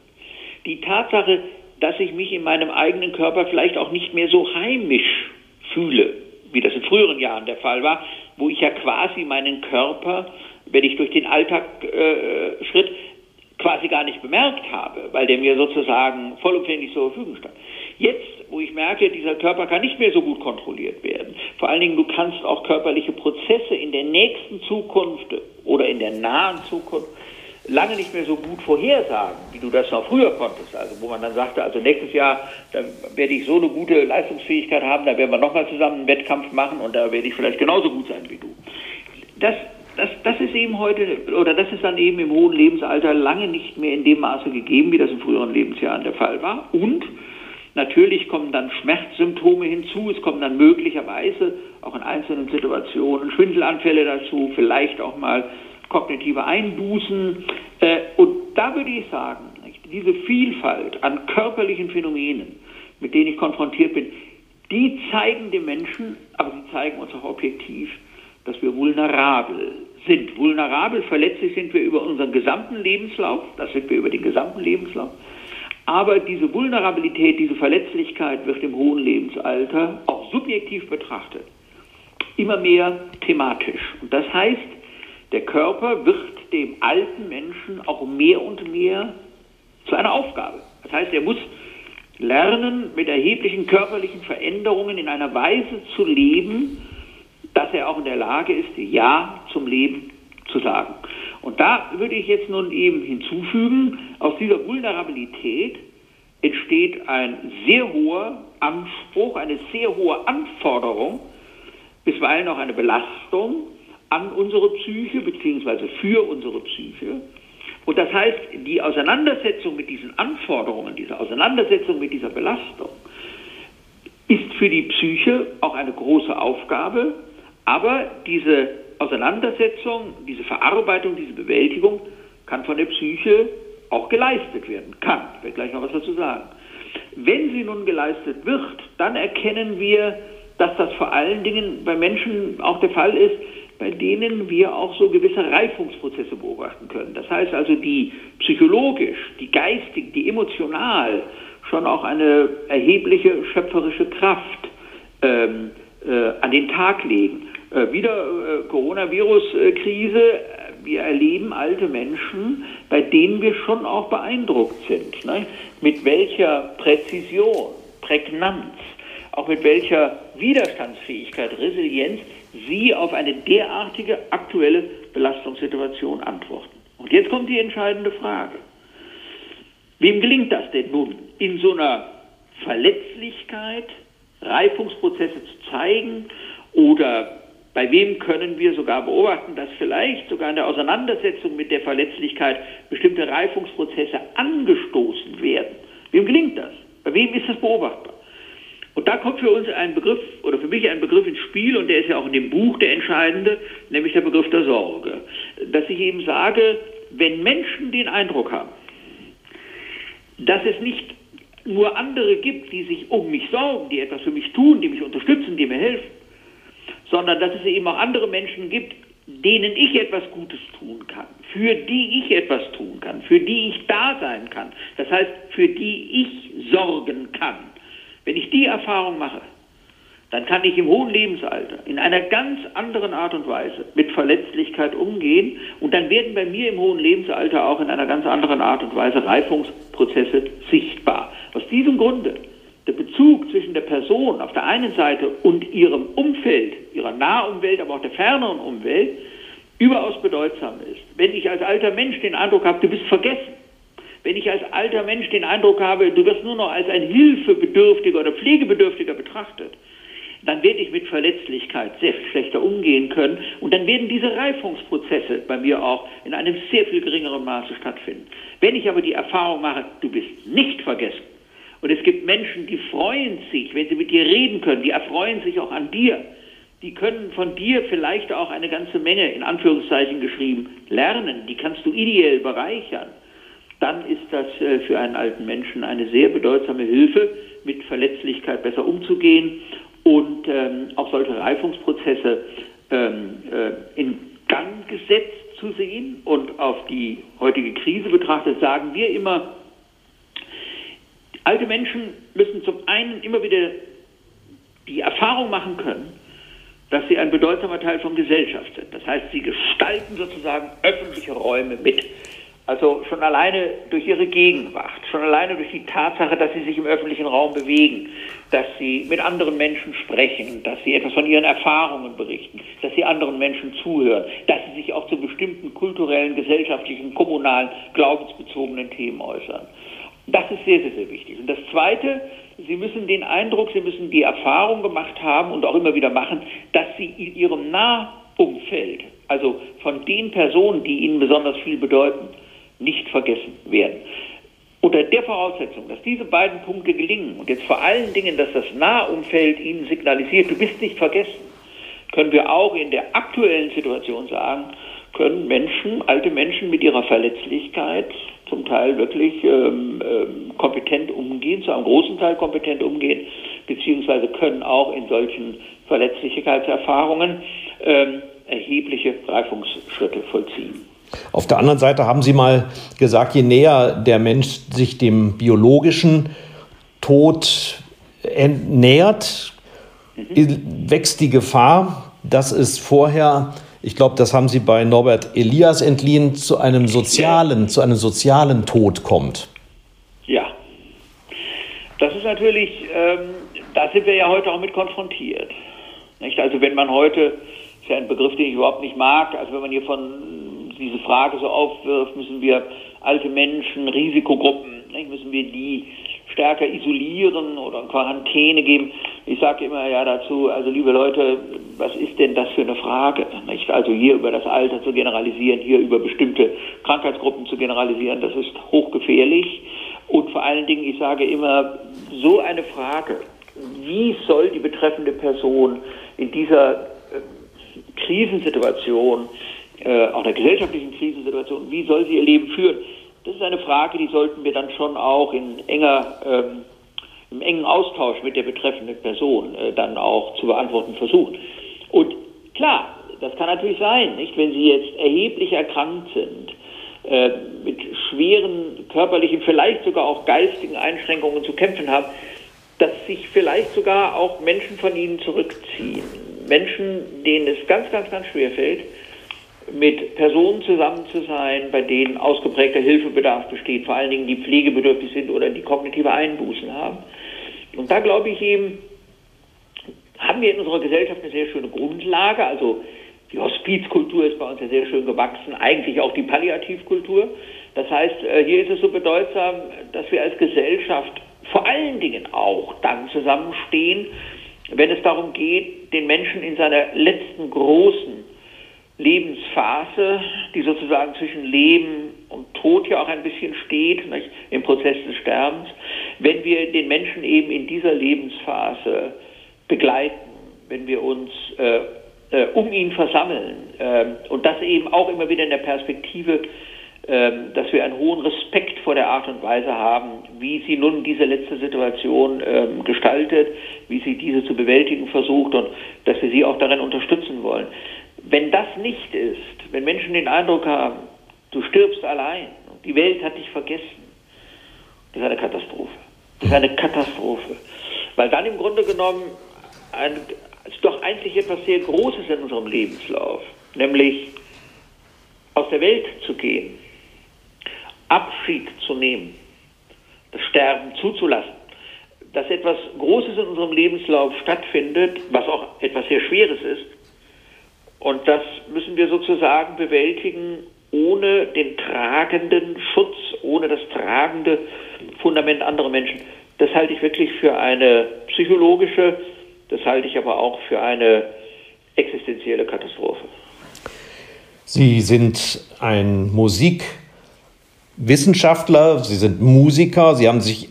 die Tatsache, dass ich mich in meinem eigenen Körper vielleicht auch nicht mehr so heimisch fühle, wie das in früheren Jahren der Fall war, wo ich ja quasi meinen Körper, wenn ich durch den Alltag äh, schritt, quasi gar nicht bemerkt habe, weil der mir sozusagen vollumfänglich zur Verfügung stand. Jetzt, wo ich merke, dieser Körper kann nicht mehr so gut kontrolliert werden, vor allen Dingen du kannst auch körperliche Prozesse in der nächsten Zukunft oder in der nahen Zukunft lange nicht mehr so gut vorhersagen, wie du das noch früher konntest. Also wo man dann sagte, also nächstes Jahr, da werde ich so eine gute Leistungsfähigkeit haben, da werden wir nochmal zusammen einen Wettkampf machen und da werde ich vielleicht genauso gut sein wie du. Das, das, das ist eben heute, oder das ist dann eben im hohen Lebensalter lange nicht mehr in dem Maße gegeben, wie das in früheren Lebensjahren der Fall war. Und natürlich kommen dann Schmerzsymptome hinzu, es kommen dann möglicherweise auch in einzelnen Situationen Schwindelanfälle dazu, vielleicht auch mal kognitive Einbußen. Äh, und da würde ich sagen, diese Vielfalt an körperlichen Phänomenen, mit denen ich konfrontiert bin, die zeigen dem Menschen, aber sie zeigen uns auch objektiv, dass wir vulnerabel sind. Vulnerabel, verletzlich sind wir über unseren gesamten Lebenslauf, das sind wir über den gesamten Lebenslauf. Aber diese Vulnerabilität, diese Verletzlichkeit wird im hohen Lebensalter auch subjektiv betrachtet immer mehr thematisch. Und das heißt, Der Körper wird dem alten Menschen auch mehr und mehr zu einer Aufgabe. Das heißt, er muss lernen, mit erheblichen körperlichen Veränderungen in einer Weise zu leben, dass er auch in der Lage ist, Ja zum Leben zu sagen. Und da würde ich jetzt nun eben hinzufügen, aus dieser Vulnerabilität entsteht ein sehr hoher Anspruch, eine sehr hohe Anforderung, bisweilen auch eine Belastung an unsere Psyche bzw. für unsere Psyche. Und das heißt, die Auseinandersetzung mit diesen Anforderungen, diese Auseinandersetzung mit dieser Belastung ist für die Psyche auch eine große Aufgabe, aber diese Auseinandersetzung, diese Verarbeitung, diese Bewältigung kann von der Psyche auch geleistet werden. Kann. Ich werde gleich noch was dazu sagen. Wenn sie nun geleistet wird, dann erkennen wir, dass das vor allen Dingen bei Menschen auch der Fall ist, bei denen wir auch so gewisse Reifungsprozesse beobachten können. Das heißt also, die psychologisch, die geistig, die emotional schon auch eine erhebliche schöpferische Kraft ähm, äh, an den Tag legen. Äh, wieder äh, Coronavirus-Krise. Wir erleben alte Menschen, bei denen wir schon auch beeindruckt sind. Ne? Mit welcher Präzision, Prägnanz, auch mit welcher Widerstandsfähigkeit, Resilienz Sie auf eine derartige aktuelle Belastungssituation antworten. Und jetzt kommt die entscheidende Frage. Wem gelingt das denn nun, in so einer Verletzlichkeit Reifungsprozesse zu zeigen oder bei wem können wir sogar beobachten, dass vielleicht sogar in der Auseinandersetzung mit der Verletzlichkeit bestimmte Reifungsprozesse angestoßen werden? Wem gelingt das? Bei wem ist das beobachtbar? Und da kommt für uns ein Begriff oder für mich ein Begriff ins Spiel und der ist ja auch in dem Buch der entscheidende, nämlich der Begriff der Sorge. Dass ich eben sage, wenn Menschen den Eindruck haben, dass es nicht nur andere gibt, die sich um mich sorgen, die etwas für mich tun, die mich unterstützen, die mir helfen, sondern dass es eben auch andere Menschen gibt, denen ich etwas Gutes tun kann, für die ich etwas tun kann, für die ich da sein kann, das heißt, für die ich sorgen kann wenn ich die Erfahrung mache, dann kann ich im hohen Lebensalter in einer ganz anderen Art und Weise mit Verletzlichkeit umgehen und dann werden bei mir im hohen Lebensalter auch in einer ganz anderen Art und Weise Reifungsprozesse sichtbar. Aus diesem Grunde der Bezug zwischen der Person auf der einen Seite und ihrem Umfeld, ihrer Nahumwelt, aber auch der ferneren Umwelt, überaus bedeutsam ist. Wenn ich als alter Mensch den Eindruck habe, du bist vergessen, wenn ich als alter Mensch den Eindruck habe, du wirst nur noch als ein Hilfebedürftiger oder Pflegebedürftiger betrachtet, dann werde ich mit Verletzlichkeit sehr viel schlechter umgehen können. Und dann werden diese Reifungsprozesse bei mir auch in einem sehr viel geringeren Maße stattfinden. Wenn ich aber die Erfahrung mache, du bist nicht vergessen. Und es gibt Menschen, die freuen sich, wenn sie mit dir reden können, die erfreuen sich auch an dir, die können von dir vielleicht auch eine ganze Menge, in Anführungszeichen geschrieben, lernen, die kannst du ideell bereichern dann ist das äh, für einen alten Menschen eine sehr bedeutsame Hilfe, mit Verletzlichkeit besser umzugehen und ähm, auch solche Reifungsprozesse ähm, äh, in Gang gesetzt zu sehen. Und auf die heutige Krise betrachtet sagen wir immer, alte Menschen müssen zum einen immer wieder die Erfahrung machen können, dass sie ein bedeutsamer Teil von Gesellschaft sind. Das heißt, sie gestalten sozusagen öffentliche Räume mit. Also schon alleine durch ihre Gegenwart, schon alleine durch die Tatsache, dass sie sich im öffentlichen Raum bewegen, dass sie mit anderen Menschen sprechen, dass sie etwas von ihren Erfahrungen berichten, dass sie anderen Menschen zuhören, dass sie sich auch zu bestimmten kulturellen, gesellschaftlichen, kommunalen, glaubensbezogenen Themen äußern. Das ist sehr, sehr, sehr wichtig. Und das Zweite, Sie müssen den Eindruck, Sie müssen die Erfahrung gemacht haben und auch immer wieder machen, dass Sie in Ihrem Nahumfeld, also von den Personen, die Ihnen besonders viel bedeuten, nicht vergessen werden. Unter der Voraussetzung, dass diese beiden Punkte gelingen und jetzt vor allen Dingen, dass das Nahumfeld Ihnen signalisiert, du bist nicht vergessen, können wir auch in der aktuellen Situation sagen, können Menschen, alte Menschen mit ihrer Verletzlichkeit zum Teil wirklich ähm, ähm, kompetent umgehen, zu einem großen Teil kompetent umgehen, beziehungsweise können auch in solchen Verletzlichkeitserfahrungen ähm, erhebliche Reifungsschritte vollziehen. Auf der anderen Seite haben Sie mal gesagt, je näher der Mensch sich dem biologischen Tod nähert, mhm. wächst die Gefahr, dass es vorher ich glaube, das haben Sie bei Norbert Elias entliehen, zu einem sozialen, ja. zu einem sozialen Tod kommt. Ja. Das ist natürlich, ähm, da sind wir ja heute auch mit konfrontiert. Nicht? Also wenn man heute, ist ja ein Begriff, den ich überhaupt nicht mag, also wenn man hier von diese Frage so aufwirft, müssen wir alte Menschen, Risikogruppen, nicht? müssen wir die stärker isolieren oder Quarantäne geben. Ich sage immer ja dazu, also liebe Leute, was ist denn das für eine Frage? Nicht? Also hier über das Alter zu generalisieren, hier über bestimmte Krankheitsgruppen zu generalisieren, das ist hochgefährlich. Und vor allen Dingen, ich sage immer, so eine Frage, wie soll die betreffende Person in dieser äh, Krisensituation, äh, auch der gesellschaftlichen Krisensituation, wie soll sie ihr Leben führen? Das ist eine Frage, die sollten wir dann schon auch in enger, ähm, im engen Austausch mit der betreffenden Person äh, dann auch zu beantworten versuchen. Und klar, das kann natürlich sein, nicht? Wenn Sie jetzt erheblich erkrankt sind, äh, mit schweren körperlichen, vielleicht sogar auch geistigen Einschränkungen zu kämpfen haben, dass sich vielleicht sogar auch Menschen von Ihnen zurückziehen. Menschen, denen es ganz, ganz, ganz schwer fällt, mit Personen zusammen zu sein, bei denen ausgeprägter Hilfebedarf besteht, vor allen Dingen die pflegebedürftig sind oder die kognitive Einbußen haben. Und da glaube ich eben, haben wir in unserer Gesellschaft eine sehr schöne Grundlage. Also die Hospizkultur ist bei uns ja sehr schön gewachsen, eigentlich auch die Palliativkultur. Das heißt, äh, hier ist es so bedeutsam, dass wir als Gesellschaft vor allen Dingen auch dann zusammenstehen, wenn es darum geht, den Menschen in seiner letzten großen Lebensphase, die sozusagen zwischen Leben und Tod ja auch ein bisschen steht, nicht, im Prozess des Sterbens, wenn wir den Menschen eben in dieser Lebensphase begleiten, wenn wir uns äh, äh, um ihn versammeln äh, und das eben auch immer wieder in der Perspektive, ähm, dass wir einen hohen Respekt vor der Art und Weise haben, wie sie nun diese letzte Situation ähm, gestaltet, wie sie diese zu bewältigen versucht und dass wir sie auch darin unterstützen wollen. Wenn das nicht ist, wenn Menschen den Eindruck haben, du stirbst allein und die Welt hat dich vergessen, das ist eine Katastrophe. Das ist eine Katastrophe. Weil dann im Grunde genommen ein, ist doch eigentlich etwas sehr Großes in unserem Lebenslauf, nämlich aus der Welt zu gehen, Abschied zu nehmen, das Sterben zuzulassen. Dass etwas Großes in unserem Lebenslauf stattfindet, was auch etwas sehr Schweres ist, und das müssen wir sozusagen bewältigen ohne den tragenden Schutz, ohne das tragende Fundament anderer Menschen. Das halte ich wirklich für eine psychologische, das halte ich aber auch für eine existenzielle Katastrophe. Sie sind ein Musikwissenschaftler, Sie sind Musiker, Sie haben sich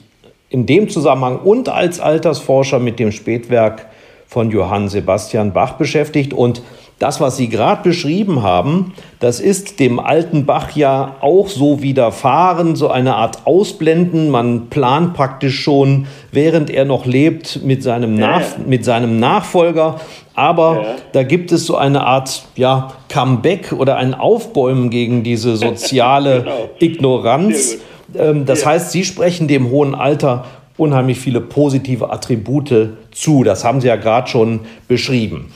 in dem Zusammenhang und als Altersforscher mit dem Spätwerk von Johann Sebastian Bach beschäftigt und das, was Sie gerade beschrieben haben, das ist dem alten Bach ja auch so widerfahren, so eine Art Ausblenden. Man plant praktisch schon, während er noch lebt, mit seinem, Nach ja, Mit seinem Nachfolger. Aber ja. da gibt es so eine Art ja, Comeback oder ein Aufbäumen gegen diese <laughs> soziale genau. Ignoranz. Ähm, das heißt, Sie sprechen dem hohen Alter unheimlich viele positive Attribute zu. Das haben Sie ja gerade schon beschrieben.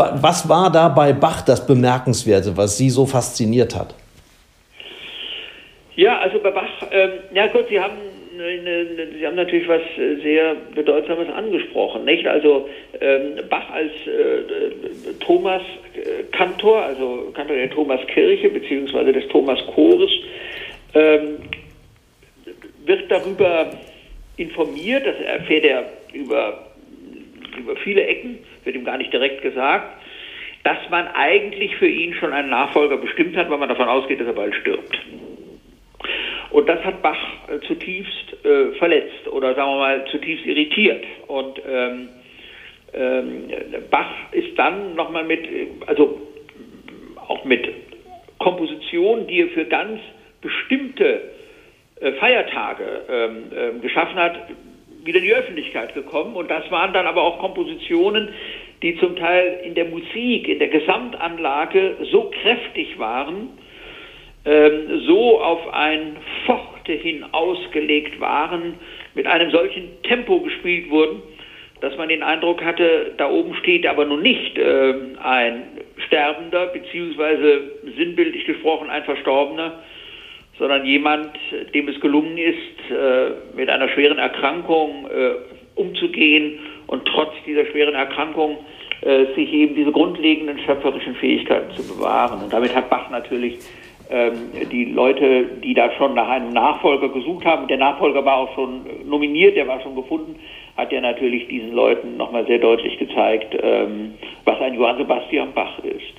Was war da bei Bach das Bemerkenswerte, was Sie so fasziniert hat? Ja, also bei Bach, ähm, ja gut, Sie haben, Sie haben natürlich was äh, sehr Bedeutsames angesprochen, nicht? Also ähm, Bach als äh, Thomas äh, Kantor, also Kantor der Thomaskirche beziehungsweise des Thomaschores, ähm, wird darüber informiert, das erfährt er über, über viele Ecken, wird ihm gar nicht direkt gesagt, dass man eigentlich für ihn schon einen Nachfolger bestimmt hat, weil man davon ausgeht, dass er bald stirbt. Und das hat Bach äh, zutiefst äh, verletzt oder sagen wir mal zutiefst irritiert. Und ähm, ähm, Bach ist dann nochmal mit, also auch mit Kompositionen, die er für ganz bestimmte äh, Feiertage ähm, äh, geschaffen hat, wieder in die Öffentlichkeit gekommen. Und das waren dann aber auch Kompositionen, die zum Teil in der Musik, in der Gesamtanlage so kräftig waren, ähm, so auf ein Forte hin ausgelegt waren, mit einem solchen Tempo gespielt wurden, dass man den Eindruck hatte, da oben steht aber nun nicht äh, ein Sterbender, beziehungsweise sinnbildlich gesprochen ein Verstorbener, sondern jemand, dem es gelungen ist, äh, mit einer schweren Erkrankung äh, umzugehen und trotz dieser schweren Erkrankung äh, sich eben diese grundlegenden schöpferischen Fähigkeiten zu bewahren. Und damit hat Bach natürlich ähm, die Leute, die da schon nach einem Nachfolger gesucht haben, der Nachfolger war auch schon nominiert, der war schon gefunden, hat ja natürlich diesen Leuten nochmal sehr deutlich gezeigt, ähm, was ein Johann Sebastian Bach ist.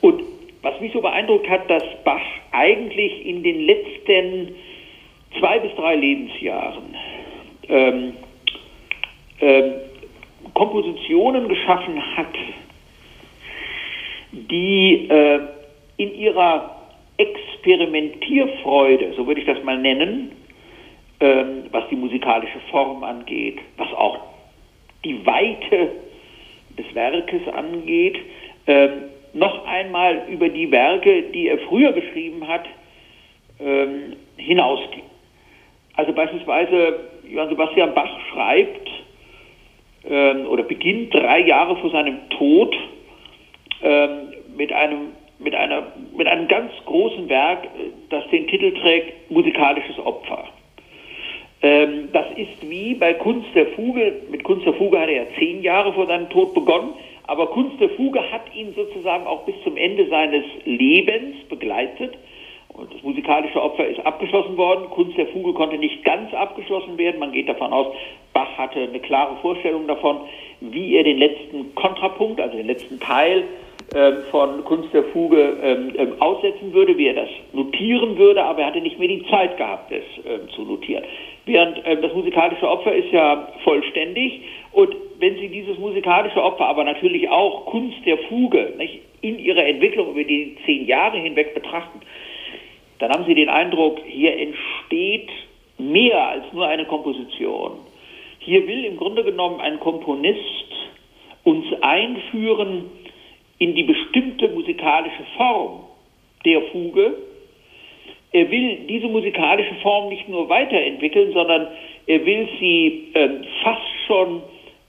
Und was mich so beeindruckt hat, dass Bach eigentlich in den letzten zwei bis drei Lebensjahren ähm, ähm, Kompositionen geschaffen hat, die äh, in ihrer Experimentierfreude, so würde ich das mal nennen, ähm, was die musikalische Form angeht, was auch die Weite des Werkes angeht, ähm, noch einmal über die Werke, die er früher geschrieben hat, ähm, hinausging. Also beispielsweise Johann Sebastian Bach schreibt ähm, oder beginnt drei Jahre vor seinem Tod ähm, mit einem mit, einer, mit einem ganz großen Werk, das den Titel trägt Musikalisches Opfer. Ähm, das ist wie bei Kunst der Fuge. Mit Kunst der Fuge hat er ja zehn Jahre vor seinem Tod begonnen, aber Kunst der Fuge hat ihn sozusagen auch bis zum Ende seines Lebens begleitet. Und das musikalische Opfer ist abgeschlossen worden. Kunst der Fuge konnte nicht ganz abgeschlossen werden. Man geht davon aus, Bach hatte eine klare Vorstellung davon, wie er den letzten Kontrapunkt, also den letzten Teil ähm, von Kunst der Fuge ähm, aussetzen würde, wie er das notieren würde, aber er hatte nicht mehr die Zeit gehabt, es ähm, zu notieren. Während äh, das musikalische Opfer ist ja vollständig und wenn Sie dieses musikalische Opfer, aber natürlich auch Kunst der Fuge nicht, in ihrer Entwicklung über die zehn Jahre hinweg betrachten, dann haben Sie den Eindruck, hier entsteht mehr als nur eine Komposition. Hier will im Grunde genommen ein Komponist uns einführen in die bestimmte musikalische Form der Fuge. Er will diese musikalische Form nicht nur weiterentwickeln, sondern er will sie äh, fast schon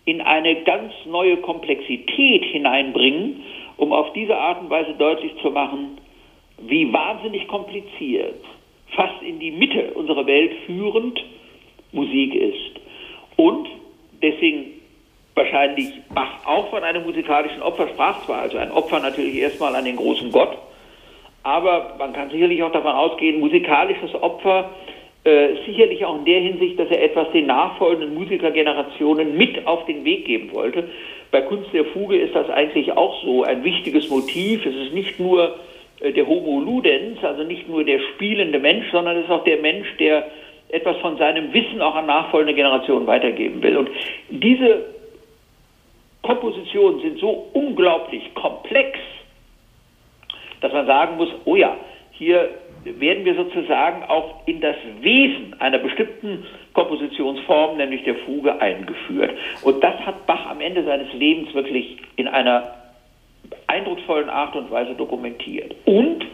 in eine ganz neue Komplexität hineinbringen, um auf diese Art und Weise deutlich zu machen, wie wahnsinnig kompliziert, fast in die Mitte unserer Welt führend Musik ist. Und deswegen wahrscheinlich Bach auch von einem musikalischen Opfer sprach zwar, also ein Opfer natürlich erstmal an den großen Gott, aber man kann sicherlich auch davon ausgehen, musikalisches Opfer äh, sicherlich auch in der Hinsicht, dass er etwas den nachfolgenden Musikergenerationen mit auf den Weg geben wollte. Bei Kunst der Fuge ist das eigentlich auch so ein wichtiges Motiv. Es ist nicht nur äh, der Homo Ludens, also nicht nur der spielende Mensch, sondern es ist auch der Mensch, der etwas von seinem Wissen auch an nachfolgende Generationen weitergeben will. Und diese Kompositionen sind so unglaublich komplex, dass man sagen muss, oh ja, hier werden wir sozusagen auch in das Wesen einer bestimmten Kompositionsform, nämlich der Fuge, eingeführt. Und das hat Bach am Ende seines Lebens wirklich in einer eindrucksvollen Art und Weise dokumentiert. Und,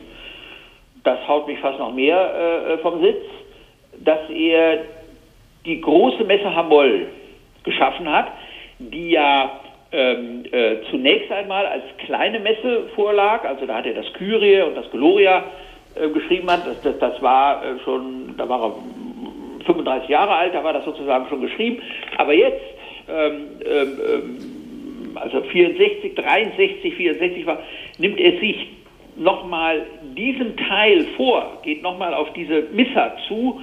das haut mich fast noch mehr äh, vom Sitz, dass er die große Messe Hamoll geschaffen hat, die ja ähm, äh, zunächst einmal als kleine Messe vorlag, also da hat er das Kyrie und das Gloria äh, geschrieben hat, das, das, das war äh, schon, da war er 35 Jahre alt, da war das sozusagen schon geschrieben, aber jetzt, ähm, ähm, ähm also 64, 63, 64 war, nimmt er sich nochmal diesen Teil vor, geht nochmal auf diese Missa zu,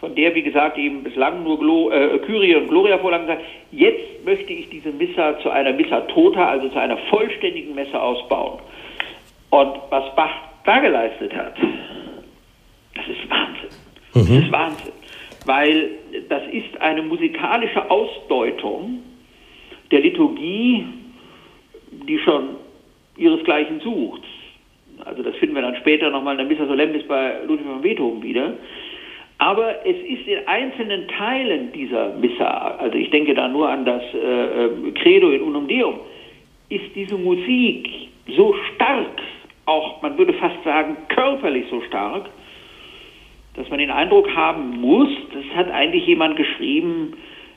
von der, wie gesagt, eben bislang nur Glo äh, Kyrie und Gloria vorlagen gesagt, jetzt möchte ich diese Missa zu einer Missa Tota, also zu einer vollständigen Messe ausbauen. Und was Bach da geleistet hat, das ist Wahnsinn. Mhm. Das ist Wahnsinn. Weil das ist eine musikalische Ausdeutung der Liturgie, die schon ihresgleichen sucht. Also das finden wir dann später nochmal in der Missa Solemnis bei Ludwig von Beethoven wieder. Aber es ist in einzelnen Teilen dieser Missa, also ich denke da nur an das äh, äh, Credo in Unum Deum, ist diese Musik so stark, auch man würde fast sagen körperlich so stark, dass man den Eindruck haben muss, das hat eigentlich jemand geschrieben,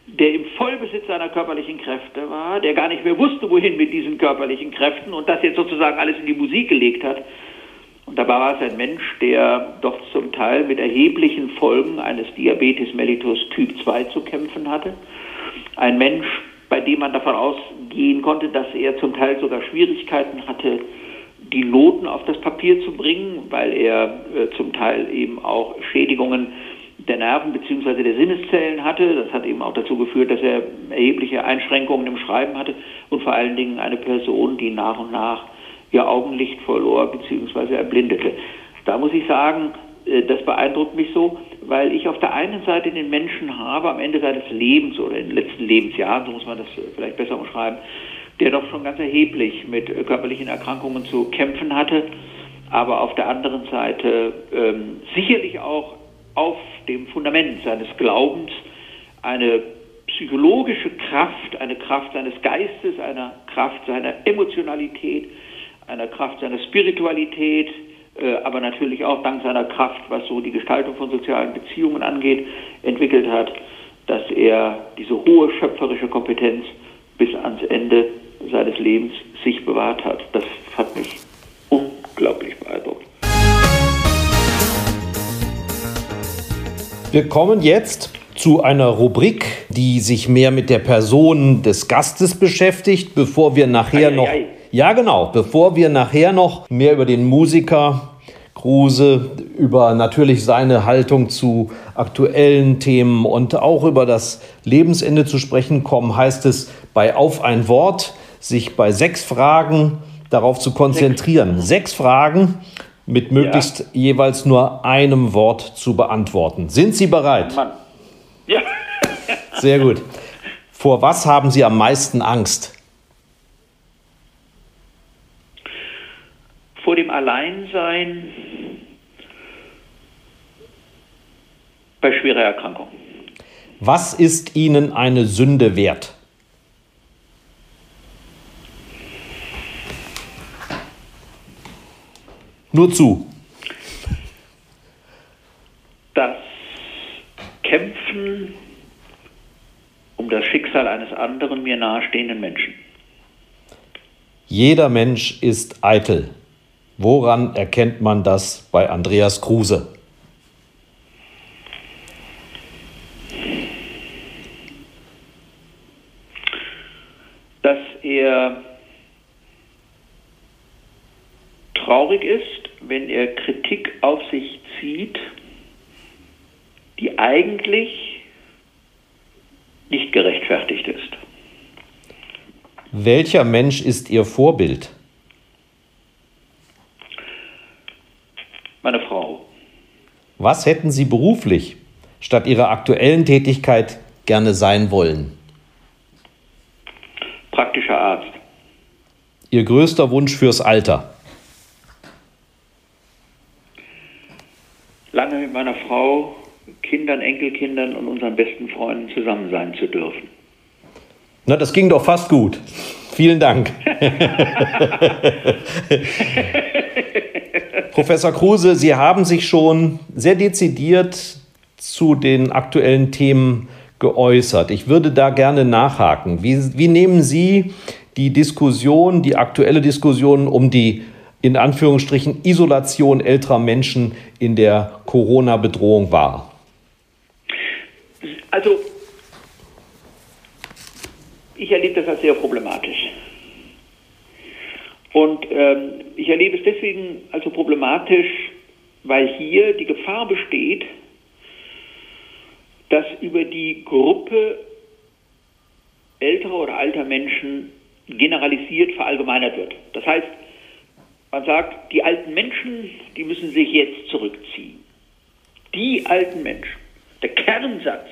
der im Vollbesitz seiner körperlichen Kräfte war, der gar nicht mehr wusste, wohin mit diesen körperlichen Kräften und das jetzt sozusagen alles in die Musik gelegt hat. Und dabei war es ein Mensch, der doch zum Teil mit erheblichen Folgen eines Diabetes mellitus Typ 2 zu kämpfen hatte. Ein Mensch, bei dem man davon ausgehen konnte, dass er zum Teil sogar Schwierigkeiten hatte, die Noten auf das Papier zu bringen, weil er äh, zum Teil eben auch Schädigungen der Nerven bzw. der Sinneszellen hatte. Das hat eben auch dazu geführt, dass er erhebliche Einschränkungen im Schreiben hatte und vor allen Dingen eine Person, die nach und nach ihr Augenlicht verlor bzw. erblindete. Da muss ich sagen, äh, das beeindruckt mich so, weil ich auf der einen Seite den Menschen habe am Ende seines Lebens oder in den letzten Lebensjahren, so muss man das äh, vielleicht besser umschreiben, der doch schon ganz erheblich mit äh, körperlichen Erkrankungen zu kämpfen hatte, aber auf der anderen Seite ähm, sicherlich auch auf dem Fundament seines Glaubens eine psychologische Kraft, eine Kraft seines Geistes, eine Kraft seiner Emotionalität, einer Kraft seiner Spiritualität, äh, aber natürlich auch dank seiner Kraft, was so die Gestaltung von sozialen Beziehungen angeht, entwickelt hat, dass er diese hohe schöpferische Kompetenz bis ans Ende seines Lebens sich bewahrt hat. Das hat mich unglaublich beeindruckt. Wir kommen jetzt zu einer Rubrik, die sich mehr mit der Person des Gastes beschäftigt, bevor wir nachher ei, noch. Ei, ei. Ja, genau, bevor wir nachher noch mehr über den Musiker Kruse, über natürlich seine Haltung zu aktuellen Themen und auch über das Lebensende zu sprechen kommen, heißt es bei Auf ein Wort, sich bei sechs Fragen darauf zu konzentrieren. Sechs, sechs Fragen mit möglichst ja. jeweils nur einem Wort zu beantworten. Sind Sie bereit? Mann. Ja. Sehr gut. Vor was haben Sie am meisten Angst? Vor dem Alleinsein bei schwerer Erkrankung. Was ist Ihnen eine Sünde wert? Nur zu. Das Kämpfen um das Schicksal eines anderen mir nahestehenden Menschen. Jeder Mensch ist eitel. Woran erkennt man das bei Andreas Kruse? Dass er traurig ist, wenn er Kritik auf sich zieht, die eigentlich nicht gerechtfertigt ist. Welcher Mensch ist Ihr Vorbild? Meine Frau. Was hätten Sie beruflich statt Ihrer aktuellen Tätigkeit gerne sein wollen? Praktischer Arzt. Ihr größter Wunsch fürs Alter? lange mit meiner Frau, Kindern, Enkelkindern und unseren besten Freunden zusammen sein zu dürfen. Na, das ging doch fast gut. Vielen Dank. <laughs> <laughs> Professor Kruse, Sie haben sich schon sehr dezidiert zu den aktuellen Themen geäußert. Ich würde da gerne nachhaken. Wie, wie nehmen Sie die Diskussion, die aktuelle Diskussion um die in Anführungsstrichen Isolation älterer Menschen in der Corona-Bedrohung war? Also, ich erlebe das als sehr problematisch. Und ähm, ich erlebe es deswegen also problematisch, weil hier die Gefahr besteht, dass über die Gruppe älterer oder alter Menschen generalisiert verallgemeinert wird. Das heißt, man sagt, die alten Menschen, die müssen sich jetzt zurückziehen. Die alten Menschen. Der Kernsatz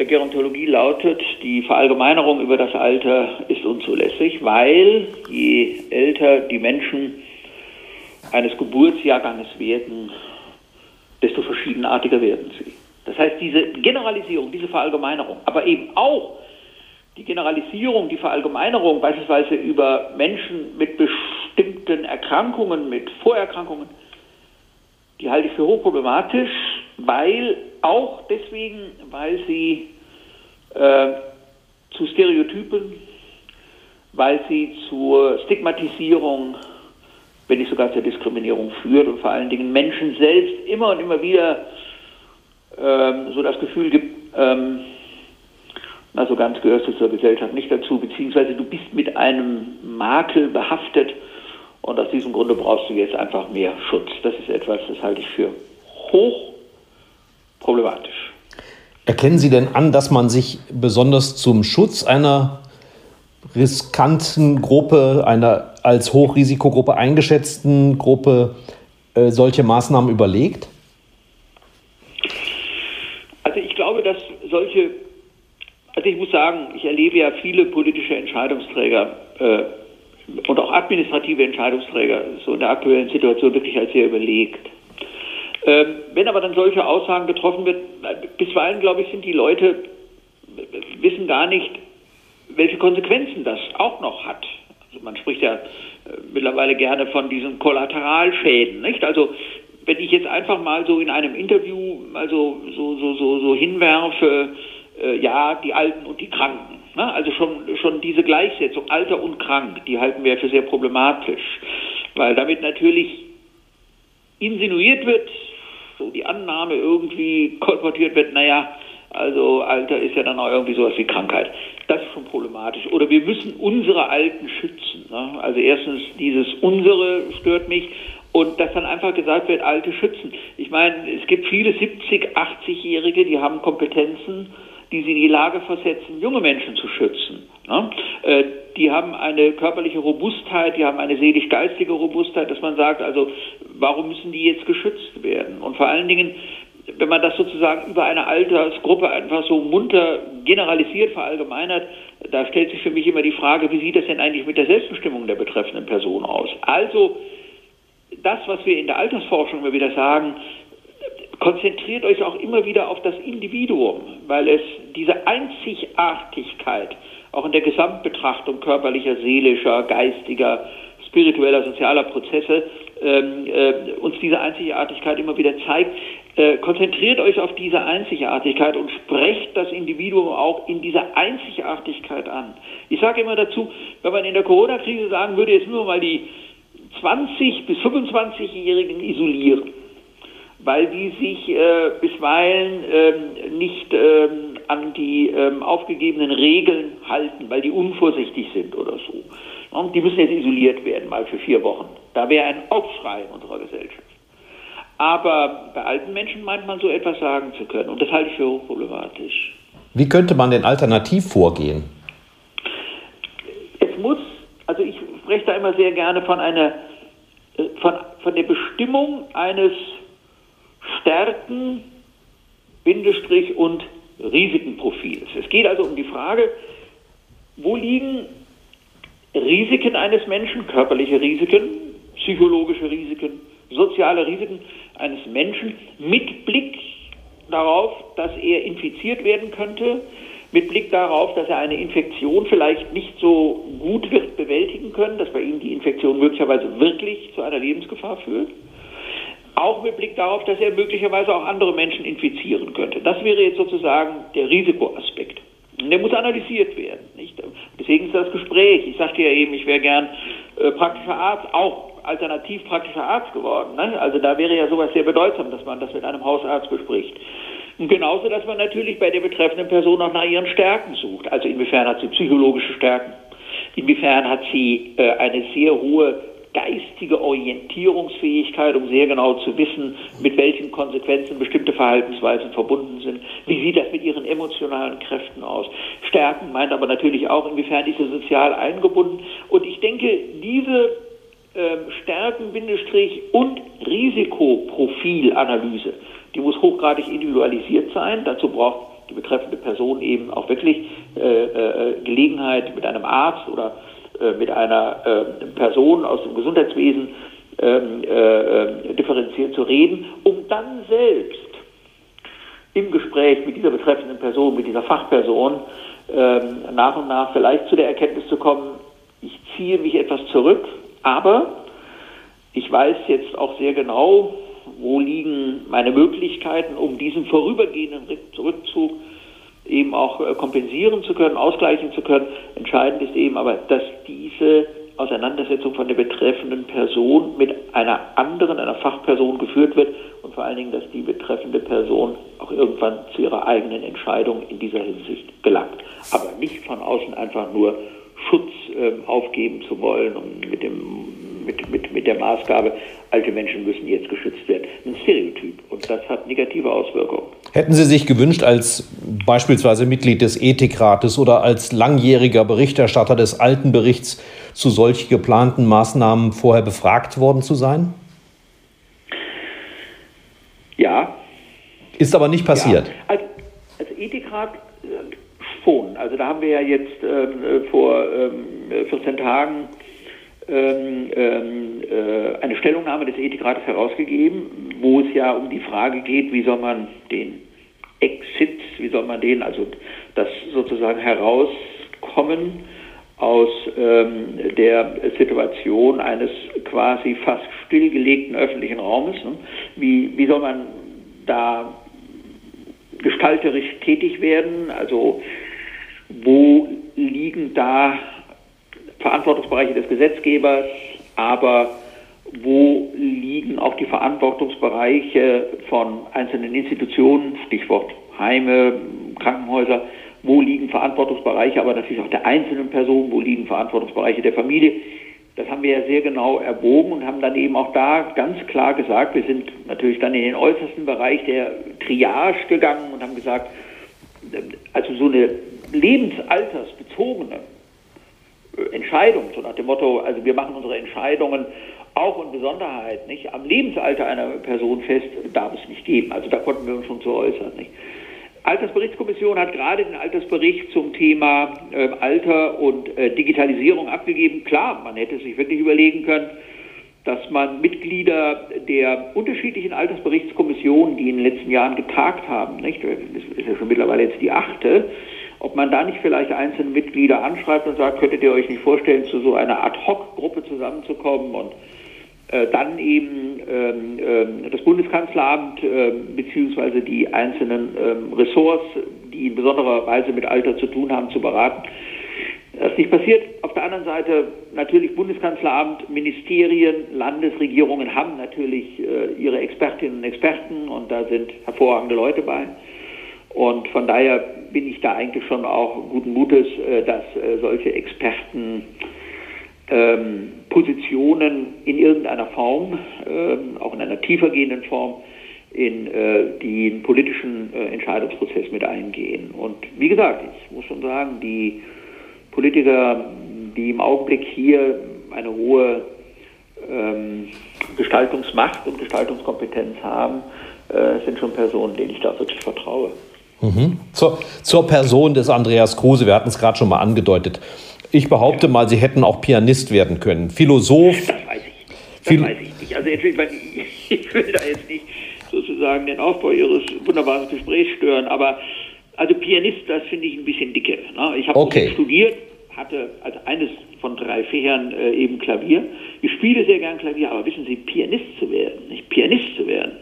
der Gerontologie lautet, die Verallgemeinerung über das Alter ist unzulässig, weil je älter die Menschen eines Geburtsjahrganges werden, desto verschiedenartiger werden sie. Das heißt, diese Generalisierung, diese Verallgemeinerung, aber eben auch die Generalisierung, die Verallgemeinerung beispielsweise über Menschen mit bestimmten Erkrankungen, mit Vorerkrankungen, die halte ich für hochproblematisch, weil auch deswegen, weil sie äh, zu Stereotypen, weil sie zur Stigmatisierung, wenn nicht sogar zur Diskriminierung führt und vor allen Dingen Menschen selbst immer und immer wieder ähm, so das Gefühl gibt, ähm, na so ganz gehörst du zur Gesellschaft nicht dazu, beziehungsweise du bist mit einem Makel behaftet und aus diesem Grunde brauchst du jetzt einfach mehr Schutz. Das ist etwas, das halte ich für hoch problematisch. Erkennen Sie denn an, dass man sich besonders zum Schutz einer riskanten Gruppe, einer als Hochrisikogruppe eingeschätzten Gruppe äh, solche Maßnahmen überlegt? Also ich glaube, dass solche, also ich muss sagen, ich erlebe ja viele politische Entscheidungsträger äh, und auch administrative Entscheidungsträger so in der aktuellen Situation wirklich als sehr überlegt. Ähm, wenn aber dann solche Aussagen getroffen wird, bisweilen glaube ich, sind die Leute, wissen gar nicht, welche Konsequenzen das auch noch hat. Also man spricht ja äh, mittlerweile gerne von diesen Kollateralschäden, nicht? Also wenn ich jetzt einfach mal so in einem Interview also so so so so hinwerfe, äh, ja die Alten und die Kranken, ne? also schon schon diese Gleichsetzung Alter und Krank, die halten wir für sehr problematisch, weil damit natürlich insinuiert wird, so die Annahme irgendwie kolportiert wird, naja, also Alter ist ja dann auch irgendwie sowas wie Krankheit. Das ist schon problematisch. Oder wir müssen unsere Alten schützen. Ne? Also erstens dieses unsere stört mich und dass dann einfach gesagt wird, Alte schützen. Ich meine, es gibt viele 70, 80-Jährige, die haben Kompetenzen, die sie in die Lage versetzen, junge Menschen zu schützen. Ne? Äh, die haben eine körperliche Robustheit, die haben eine seelisch-geistige Robustheit, dass man sagt, also warum müssen die jetzt geschützt werden? Und vor allen Dingen, wenn man das sozusagen über eine Altersgruppe einfach so munter generalisiert, verallgemeinert, da stellt sich für mich immer die Frage, wie sieht das denn eigentlich mit der Selbstbestimmung der betreffenden Person aus? Also das, was wir in der Altersforschung immer wieder sagen, konzentriert euch auch immer wieder auf das Individuum, weil es diese Einzigartigkeit auch in der Gesamtbetrachtung körperlicher, seelischer, geistiger, spiritueller, sozialer Prozesse ähm, äh, uns diese Einzigartigkeit immer wieder zeigt. Äh, konzentriert euch auf diese Einzigartigkeit und sprecht das Individuum auch in dieser Einzigartigkeit an. Ich sage immer dazu, wenn man in der Corona-Krise sagen würde, jetzt nur mal die 20 bis 25-Jährigen isolieren, weil die sich äh, bisweilen ähm, nicht ähm, an die ähm, aufgegebenen Regeln halten, weil die unvorsichtig sind oder so. Und die müssen jetzt isoliert werden, mal für vier Wochen. Da wäre ein Aufschrei in unserer Gesellschaft. Aber bei alten Menschen meint man so etwas sagen zu können. Und das halte ich für hochproblematisch. Wie könnte man denn alternativ vorgehen? Es muss, also ich spreche da immer sehr gerne von einer, äh, von, von der Bestimmung eines Stärken, Bindestrich und Risikenprofils. Es geht also um die Frage, wo liegen Risiken eines Menschen, körperliche Risiken, psychologische Risiken, soziale Risiken eines Menschen mit Blick darauf, dass er infiziert werden könnte, mit Blick darauf, dass er eine Infektion vielleicht nicht so gut wird bewältigen können, dass bei ihm die Infektion möglicherweise wirklich zu einer Lebensgefahr führt. Auch mit Blick darauf, dass er möglicherweise auch andere Menschen infizieren könnte. Das wäre jetzt sozusagen der Risikoaspekt. Der muss analysiert werden. Nicht? Deswegen ist das Gespräch. Ich sagte ja eben, ich wäre gern äh, praktischer Arzt, auch alternativ praktischer Arzt geworden. Ne? Also da wäre ja sowas sehr bedeutsam, dass man das mit einem Hausarzt bespricht. Und genauso, dass man natürlich bei der betreffenden Person auch nach ihren Stärken sucht. Also inwiefern hat sie psychologische Stärken? Inwiefern hat sie äh, eine sehr hohe geistige Orientierungsfähigkeit, um sehr genau zu wissen, mit welchen Konsequenzen bestimmte Verhaltensweisen verbunden sind. Wie sieht das mit ihren emotionalen Kräften aus? Stärken meint aber natürlich auch, inwiefern ist sie sozial eingebunden. Und ich denke, diese äh, Stärken, und Risikoprofilanalyse, die muss hochgradig individualisiert sein. Dazu braucht die betreffende Person eben auch wirklich äh, äh, Gelegenheit mit einem Arzt oder mit einer äh, Person aus dem Gesundheitswesen ähm, äh, differenziert zu reden, um dann selbst im Gespräch mit dieser betreffenden Person, mit dieser Fachperson ähm, nach und nach vielleicht zu der Erkenntnis zu kommen, ich ziehe mich etwas zurück, aber ich weiß jetzt auch sehr genau, wo liegen meine Möglichkeiten, um diesen vorübergehenden Rückzug eben auch äh, kompensieren zu können, ausgleichen zu können. Entscheidend ist eben aber, dass diese Auseinandersetzung von der betreffenden Person mit einer anderen, einer Fachperson geführt wird und vor allen Dingen, dass die betreffende Person auch irgendwann zu ihrer eigenen Entscheidung in dieser Hinsicht gelangt. Aber nicht von außen einfach nur Schutz äh, aufgeben zu wollen und mit dem mit, mit, mit der Maßgabe, alte Menschen müssen jetzt geschützt werden. Ein Stereotyp. Und das hat negative Auswirkungen. Hätten Sie sich gewünscht, als beispielsweise Mitglied des Ethikrates oder als langjähriger Berichterstatter des alten Berichts zu solch geplanten Maßnahmen vorher befragt worden zu sein? Ja. Ist aber nicht passiert. Ja. Als, als Ethikrat äh, schon. Also da haben wir ja jetzt ähm, vor ähm, 14 Tagen ähm, ähm, äh, eine Stellungnahme des Ethikrates herausgegeben, wo es ja um die Frage geht, wie soll man den Exit, wie soll man den, also das sozusagen herauskommen aus ähm, der Situation eines quasi fast stillgelegten öffentlichen Raumes. Ne? Wie, wie soll man da gestalterisch tätig werden? Also wo liegen da Verantwortungsbereiche des Gesetzgebers, aber wo liegen auch die Verantwortungsbereiche von einzelnen Institutionen, Stichwort Heime, Krankenhäuser, wo liegen Verantwortungsbereiche, aber natürlich auch der einzelnen Person, wo liegen Verantwortungsbereiche der Familie. Das haben wir ja sehr genau erwogen und haben dann eben auch da ganz klar gesagt, wir sind natürlich dann in den äußersten Bereich der Triage gegangen und haben gesagt, also so eine lebensaltersbezogene Entscheidung, so nach dem Motto, also wir machen unsere Entscheidungen auch in Besonderheit nicht am Lebensalter einer Person fest, darf es nicht geben. Also da konnten wir uns schon zu äußern. Nicht? Altersberichtskommission hat gerade den Altersbericht zum Thema äh, Alter und äh, Digitalisierung abgegeben. Klar, man hätte sich wirklich überlegen können, dass man Mitglieder der unterschiedlichen Altersberichtskommissionen, die in den letzten Jahren getagt haben, nicht, das ist ja schon mittlerweile jetzt die achte, ob man da nicht vielleicht einzelne Mitglieder anschreibt und sagt, könntet ihr euch nicht vorstellen, zu so einer Ad-Hoc-Gruppe zusammenzukommen und äh, dann eben ähm, äh, das Bundeskanzleramt äh, beziehungsweise die einzelnen ähm, Ressorts, die in besonderer Weise mit Alter zu tun haben, zu beraten. Das ist nicht passiert. Auf der anderen Seite natürlich Bundeskanzleramt, Ministerien, Landesregierungen haben natürlich äh, ihre Expertinnen und Experten und da sind hervorragende Leute bei. Und von daher bin ich da eigentlich schon auch guten Mutes, äh, dass äh, solche Experten ähm, Positionen in irgendeiner Form, ähm, auch in einer tiefer gehenden Form, in äh, den politischen Entscheidungsprozess mit eingehen. Und wie gesagt, ich muss schon sagen, die Politiker, die im Augenblick hier eine hohe ähm, Gestaltungsmacht und Gestaltungskompetenz haben, sind schon Personen, denen ich da wirklich vertraue. Mhm. Zur, zur Person des Andreas Kruse, wir hatten es gerade schon mal angedeutet. Ich behaupte mal, Sie hätten auch Pianist werden können. Philosoph. Das weiß ich. Das Phil weiß ich nicht. Also ich, <laughs> ich will da jetzt nicht sozusagen den Aufbau Ihres wunderbaren Gesprächs stören, aber also Pianist, das finde ich ein bisschen dicke. Ne? Ich habe okay. studiert, hatte als eines von drei Fächern äh, eben Klavier. Ich spiele sehr gern Klavier, aber wissen Sie, Pianist zu werden, nicht Pianist zu werden,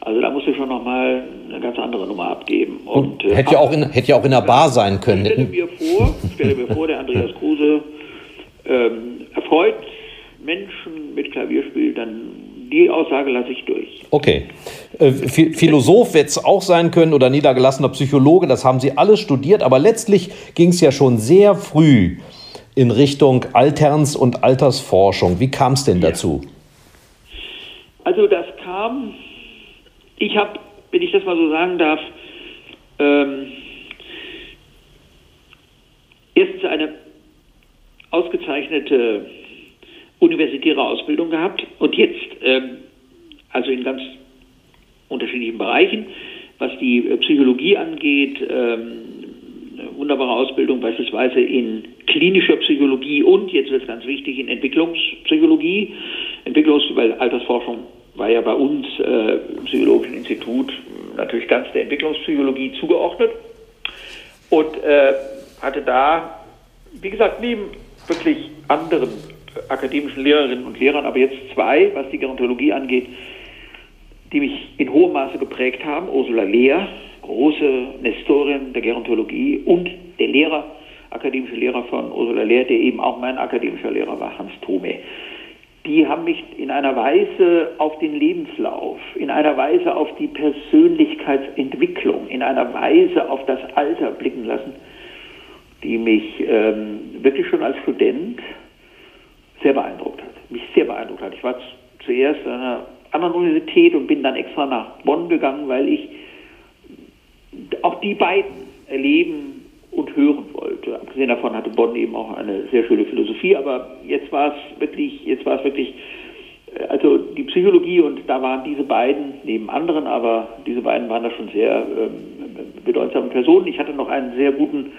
also da musst du schon nochmal eine ganz andere Nummer abgeben. Und, äh, hätte, ja auch in, hätte ja auch in der Bar sein können. Stelle mir vor, stelle mir vor, der Andreas Kruse ähm, erfreut Menschen mit Klavierspiel, dann die Aussage lasse ich durch. Okay. Äh, Philosoph wird es auch sein können oder niedergelassener Psychologe, das haben Sie alles studiert, aber letztlich ging es ja schon sehr früh in Richtung Alterns- und Altersforschung. Wie kam es denn dazu? Also das kam ich habe, wenn ich das mal so sagen darf, ähm, erstens eine ausgezeichnete universitäre Ausbildung gehabt und jetzt, ähm, also in ganz unterschiedlichen Bereichen, was die äh, Psychologie angeht, ähm, eine wunderbare Ausbildung beispielsweise in klinischer Psychologie und jetzt wird es ganz wichtig in Entwicklungspsychologie, Entwicklungs- weil Altersforschung war ja bei uns äh, im Psychologischen Institut natürlich ganz der Entwicklungspsychologie zugeordnet und äh, hatte da, wie gesagt, neben wirklich anderen akademischen Lehrerinnen und Lehrern, aber jetzt zwei, was die Gerontologie angeht, die mich in hohem Maße geprägt haben. Ursula Lehr, große Nestorin der Gerontologie und der Lehrer, akademische Lehrer von Ursula Lehr, der eben auch mein akademischer Lehrer war, Hans Thome. Die haben mich in einer Weise auf den Lebenslauf, in einer Weise auf die Persönlichkeitsentwicklung, in einer Weise auf das Alter blicken lassen, die mich ähm, wirklich schon als Student sehr beeindruckt hat. Mich sehr beeindruckt hat. Ich war zuerst an einer anderen Universität und bin dann extra nach Bonn gegangen, weil ich auch die beiden erleben und hören wollte. Abgesehen davon hatte Bonn eben auch eine sehr schöne Philosophie, aber jetzt war es wirklich, jetzt war es wirklich, äh, also die Psychologie und da waren diese beiden neben anderen, aber diese beiden waren da schon sehr ähm, bedeutsame Personen. Ich hatte noch einen sehr guten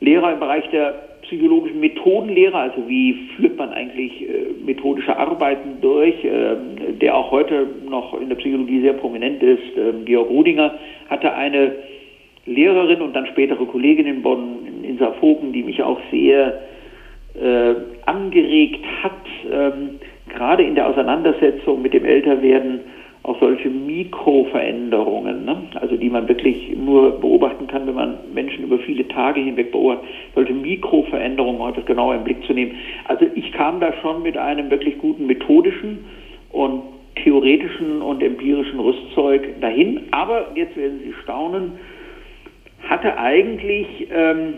Lehrer im Bereich der psychologischen Methodenlehre, also wie führt man eigentlich äh, methodische Arbeiten durch, äh, der auch heute noch in der Psychologie sehr prominent ist, äh, Georg Rudinger, hatte eine Lehrerin und dann spätere Kollegin in Bonn, Insa Vogen, die mich auch sehr äh, angeregt hat, ähm, gerade in der Auseinandersetzung mit dem Älterwerden auch solche Mikroveränderungen, ne? also die man wirklich nur beobachten kann, wenn man Menschen über viele Tage hinweg beobachtet, solche Mikroveränderungen um etwas genauer im Blick zu nehmen. Also ich kam da schon mit einem wirklich guten methodischen und theoretischen und empirischen Rüstzeug dahin, aber jetzt werden Sie staunen, hatte eigentlich ähm,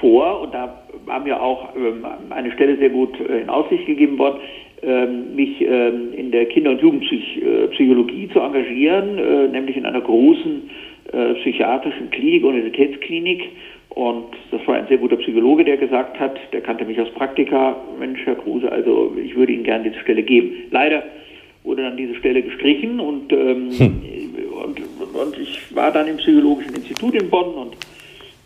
vor, und da war mir auch ähm, eine Stelle sehr gut äh, in Aussicht gegeben worden, ähm, mich ähm, in der Kinder- und Jugendpsychologie zu engagieren, äh, nämlich in einer großen äh, psychiatrischen Klinik, Universitätsklinik. Und das war ein sehr guter Psychologe, der gesagt hat, der kannte mich aus Praktika, Mensch, Herr Kruse, also ich würde Ihnen gerne diese Stelle geben. Leider wurde dann diese Stelle gestrichen und, ähm, hm. Und, ich war dann im Psychologischen Institut in Bonn und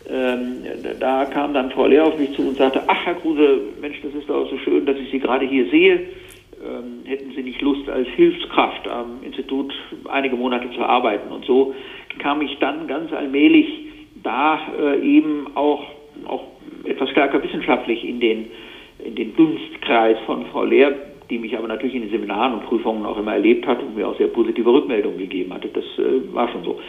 ähm, da kam dann Frau Lehr auf mich zu und sagte, ach Herr Kruse, Mensch, das ist doch so schön, dass ich Sie gerade hier sehe ähm, hätten Sie nicht Lust, als Hilfskraft am Institut einige Monate zu arbeiten. Und so kam ich dann ganz allmählich da äh, eben auch, auch etwas stärker wissenschaftlich in den, in den Dunstkreis von Frau Lehr, die mich aber natürlich in den Seminaren und Prüfungen auch immer erlebt hat und mir auch sehr positive Rückmeldungen gegeben hatte. Das äh, war schon so.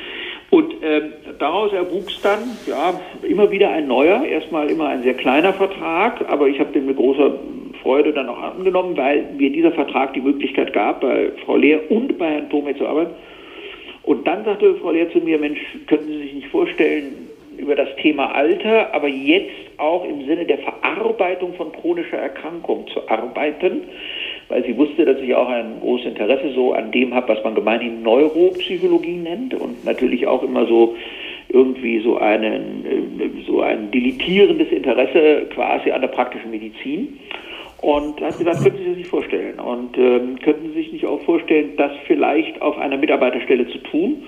Und ähm, daraus erwuchs dann ja immer wieder ein neuer, erstmal immer ein sehr kleiner Vertrag, aber ich habe den mit großer Freude dann auch angenommen, weil mir dieser Vertrag die Möglichkeit gab, bei Frau Lehr und bei Herrn Thome zu arbeiten. Und dann sagte Frau Lehr zu mir, Mensch, könnten Sie sich nicht vorstellen, über das Thema Alter, aber jetzt auch im Sinne der Verarbeitung von chronischer Erkrankung zu arbeiten, weil sie wusste, dass ich auch ein großes Interesse so an dem habe, was man gemeinhin Neuropsychologie nennt und natürlich auch immer so irgendwie so einen äh, so ein diletierendes Interesse quasi an der praktischen Medizin. Und hat gesagt, könnten Sie sich das nicht vorstellen? Und ähm, könnten Sie sich nicht auch vorstellen, das vielleicht auf einer Mitarbeiterstelle zu tun?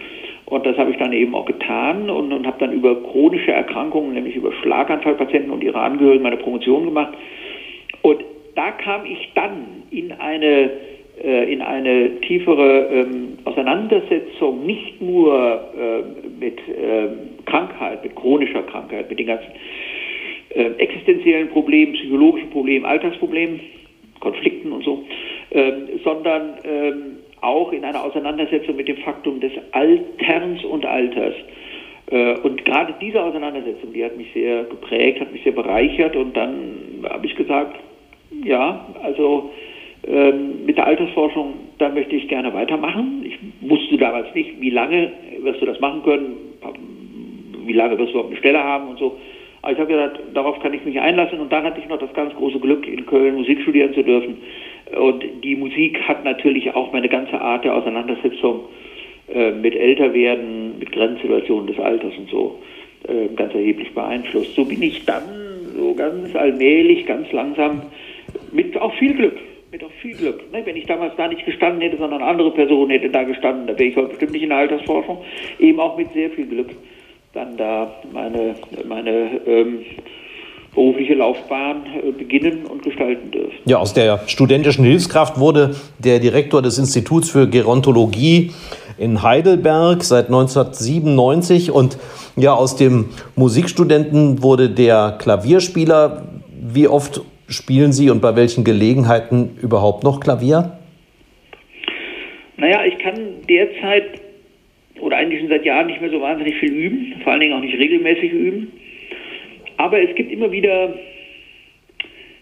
Und das habe ich dann eben auch getan und, und habe dann über chronische Erkrankungen, nämlich über Schlaganfallpatienten und ihre Angehörigen, meine Promotion gemacht. Und da kam ich dann in eine, äh, in eine tiefere ähm, Auseinandersetzung, nicht nur äh, mit äh, Krankheit, mit chronischer Krankheit, mit den ganzen äh, existenziellen Problemen, psychologischen Problemen, Alltagsproblemen, Konflikten und so, ähm, sondern ähm, auch in einer Auseinandersetzung mit dem Faktum des Alterns und Alters. Äh, und gerade diese Auseinandersetzung, die hat mich sehr geprägt, hat mich sehr bereichert und dann habe ich gesagt, ja, also ähm, mit der Altersforschung, da möchte ich gerne weitermachen. Ich wusste damals nicht, wie lange wirst du das machen können, wie lange wirst du überhaupt eine Stelle haben und so. Aber ich habe gesagt, darauf kann ich mich einlassen. Und dann hatte ich noch das ganz große Glück, in Köln Musik studieren zu dürfen. Und die Musik hat natürlich auch meine ganze Art der Auseinandersetzung äh, mit Älterwerden, mit Grenzsituationen des Alters und so äh, ganz erheblich beeinflusst. So bin ich dann so ganz allmählich, ganz langsam, mit auch viel Glück, mit auch viel Glück. Ne? Wenn ich damals da nicht gestanden hätte, sondern andere Person hätte da gestanden, da wäre ich heute bestimmt nicht in der Altersforschung. Eben auch mit sehr viel Glück dann da meine, meine ähm, berufliche Laufbahn äh, beginnen und gestalten dürfen. Ja, aus der studentischen Hilfskraft wurde der Direktor des Instituts für Gerontologie in Heidelberg seit 1997 und ja, aus dem Musikstudenten wurde der Klavierspieler. Wie oft spielen Sie und bei welchen Gelegenheiten überhaupt noch Klavier? Naja, ich kann derzeit oder eigentlich schon seit Jahren nicht mehr so wahnsinnig viel üben, vor allen Dingen auch nicht regelmäßig üben. Aber es gibt immer wieder,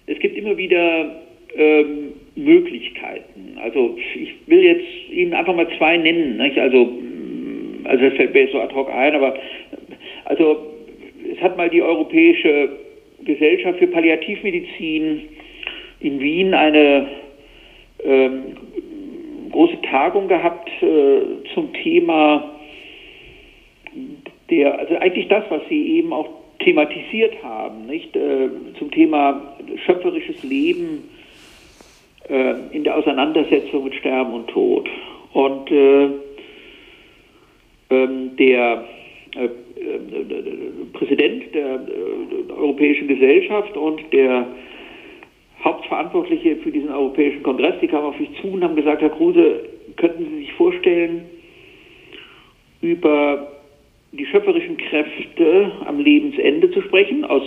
es gibt immer wieder ähm, Möglichkeiten. Also ich will jetzt Ihnen einfach mal zwei nennen. Nicht? Also, also das fällt mir jetzt so ad hoc ein, aber also es hat mal die Europäische Gesellschaft für Palliativmedizin in Wien eine ähm, große Tagung gehabt äh, zum Thema der, also eigentlich das, was Sie eben auch thematisiert haben, nicht? Äh, zum Thema schöpferisches Leben äh, in der Auseinandersetzung mit Sterben und Tod. Und äh, ähm, der äh, Präsident der, der Europäischen Gesellschaft und der Hauptverantwortliche für diesen Europäischen Kongress, die kamen auf mich zu und haben gesagt, Herr Kruse, könnten Sie sich vorstellen, über die schöpferischen Kräfte am Lebensende zu sprechen, aus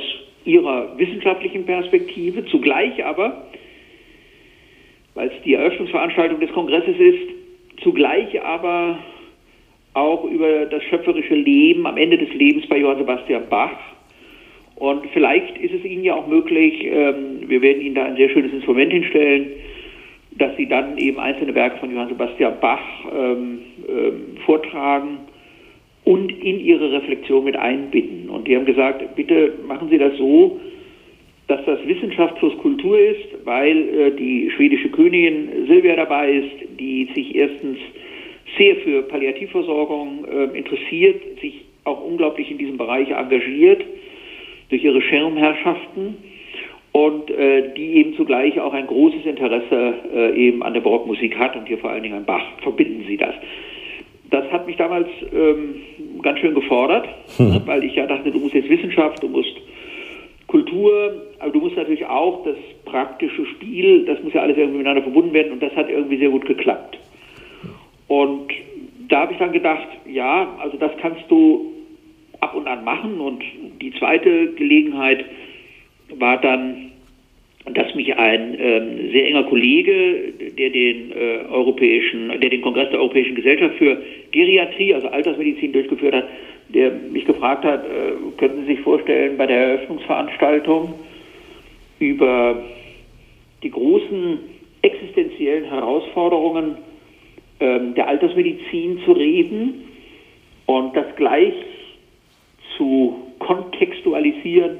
Ihrer wissenschaftlichen Perspektive, zugleich aber, weil es die Eröffnungsveranstaltung des Kongresses ist, zugleich aber auch über das schöpferische Leben am Ende des Lebens bei Johann Sebastian Bach und vielleicht ist es Ihnen ja auch möglich, ähm, wir werden Ihnen da ein sehr schönes Instrument hinstellen, dass Sie dann eben einzelne Werke von Johann Sebastian Bach ähm, ähm, vortragen und in Ihre Reflexion mit einbinden. Und die haben gesagt, bitte machen Sie das so, dass das Wissenschaft plus Kultur ist, weil äh, die schwedische Königin Silvia dabei ist, die sich erstens sehr für Palliativversorgung äh, interessiert, sich auch unglaublich in diesem Bereich engagiert durch ihre Schirmherrschaften und äh, die eben zugleich auch ein großes Interesse äh, eben an der Barockmusik hat und hier vor allen Dingen an Bach. Verbinden Sie das. Das hat mich damals ähm, ganz schön gefordert, mhm. weil ich ja dachte, du musst jetzt Wissenschaft, du musst Kultur, aber du musst natürlich auch das praktische Spiel, das muss ja alles irgendwie miteinander verbunden werden und das hat irgendwie sehr gut geklappt. Und da habe ich dann gedacht, ja, also das kannst du ab und an machen. Und die zweite Gelegenheit war dann, dass mich ein ähm, sehr enger Kollege, der den äh, europäischen, der den Kongress der Europäischen Gesellschaft für Geriatrie, also Altersmedizin durchgeführt hat, der mich gefragt hat, äh, könnten Sie sich vorstellen, bei der Eröffnungsveranstaltung über die großen existenziellen Herausforderungen der Altersmedizin zu reden und das gleich zu kontextualisieren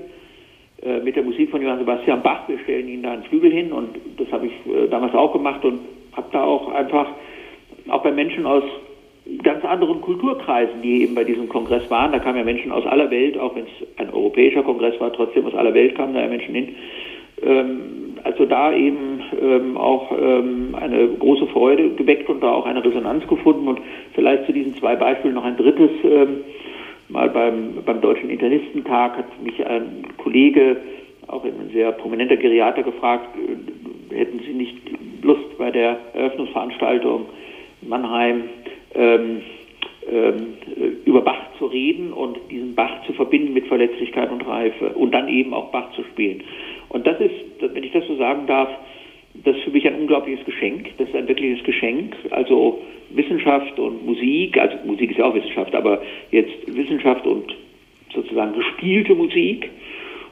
äh, mit der Musik von Johann Sebastian Bach. Wir stellen Ihnen da einen Flügel hin und das habe ich äh, damals auch gemacht und habe da auch einfach, auch bei Menschen aus ganz anderen Kulturkreisen, die eben bei diesem Kongress waren, da kamen ja Menschen aus aller Welt, auch wenn es ein europäischer Kongress war, trotzdem aus aller Welt kamen da ja Menschen hin. Ähm, also da eben ähm, auch ähm, eine große Freude geweckt und da auch eine Resonanz gefunden und vielleicht zu diesen zwei Beispielen noch ein drittes. Ähm, mal beim, beim Deutschen Internistentag hat mich ein Kollege, auch ein sehr prominenter Geriater, gefragt, äh, hätten Sie nicht Lust bei der Eröffnungsveranstaltung in Mannheim ähm, ähm, über Bach zu reden und diesen Bach zu verbinden mit Verletzlichkeit und Reife und dann eben auch Bach zu spielen. Und das ist, wenn ich das so sagen darf, das ist für mich ein unglaubliches Geschenk. Das ist ein wirkliches Geschenk. Also Wissenschaft und Musik, also Musik ist ja auch Wissenschaft, aber jetzt Wissenschaft und sozusagen gespielte Musik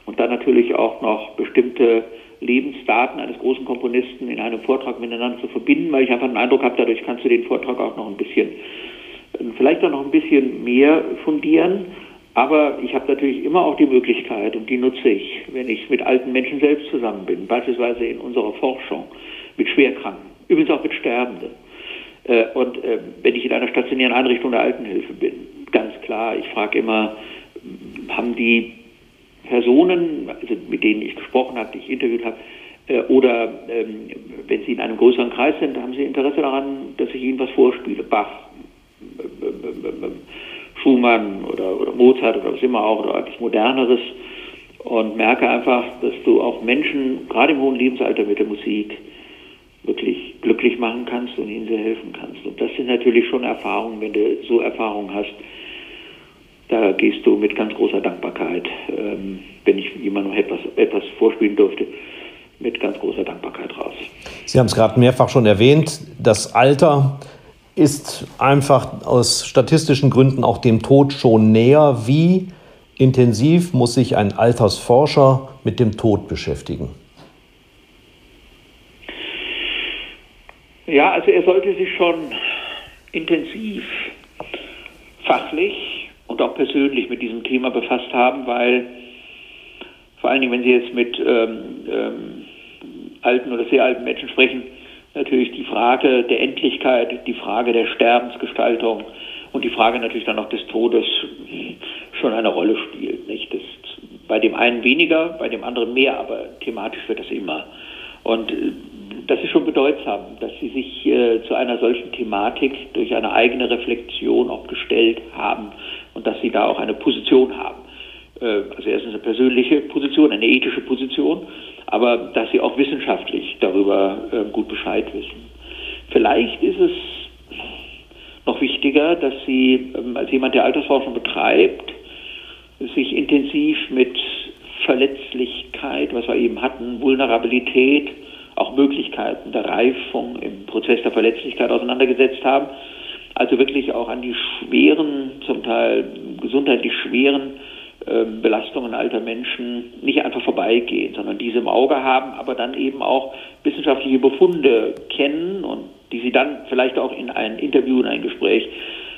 und dann natürlich auch noch bestimmte Lebensdaten eines großen Komponisten in einem Vortrag miteinander zu verbinden, weil ich einfach den Eindruck habe, dadurch kannst du den Vortrag auch noch ein bisschen, vielleicht auch noch ein bisschen mehr fundieren. Aber ich habe natürlich immer auch die Möglichkeit, und die nutze ich, wenn ich mit alten Menschen selbst zusammen bin, beispielsweise in unserer Forschung, mit Schwerkranken, übrigens auch mit Sterbenden. Äh, und äh, wenn ich in einer stationären Einrichtung der Altenhilfe bin, ganz klar, ich frage immer, haben die Personen, also mit denen ich gesprochen habe, die ich interviewt habe, äh, oder ähm, wenn sie in einem größeren Kreis sind, haben sie Interesse daran, dass ich ihnen was vorspiele, Bach, Schumann oder, oder Mozart oder was immer auch, oder eigentlich moderneres und merke einfach, dass du auch Menschen, gerade im hohen Lebensalter mit der Musik, wirklich glücklich machen kannst und ihnen sehr helfen kannst. Und das sind natürlich schon Erfahrungen, wenn du so Erfahrungen hast, da gehst du mit ganz großer Dankbarkeit, ähm, wenn ich jemandem etwas, etwas vorspielen durfte, mit ganz großer Dankbarkeit raus. Sie haben es gerade mehrfach schon erwähnt, das Alter ist einfach aus statistischen Gründen auch dem Tod schon näher. Wie intensiv muss sich ein Altersforscher mit dem Tod beschäftigen? Ja, also er sollte sich schon intensiv, fachlich und auch persönlich mit diesem Thema befasst haben, weil vor allen Dingen, wenn Sie jetzt mit ähm, ähm, alten oder sehr alten Menschen sprechen, natürlich die Frage der Endlichkeit, die Frage der Sterbensgestaltung und die Frage natürlich dann auch des Todes schon eine Rolle spielt. Nicht? Das bei dem einen weniger, bei dem anderen mehr, aber thematisch wird das immer. Und äh, das ist schon bedeutsam, dass Sie sich äh, zu einer solchen Thematik durch eine eigene Reflexion auch gestellt haben und dass Sie da auch eine Position haben. Äh, also erstens eine persönliche Position, eine ethische Position, aber dass Sie auch wissenschaftlich darüber äh, gut Bescheid wissen. Vielleicht ist es noch wichtiger, dass Sie ähm, als jemand, der Altersforschung betreibt, sich intensiv mit Verletzlichkeit, was wir eben hatten, Vulnerabilität, auch Möglichkeiten der Reifung im Prozess der Verletzlichkeit auseinandergesetzt haben. Also wirklich auch an die schweren, zum Teil gesundheitlich schweren Belastungen alter Menschen nicht einfach vorbeigehen, sondern diese im Auge haben, aber dann eben auch wissenschaftliche Befunde kennen und die sie dann vielleicht auch in ein Interview, in ein Gespräch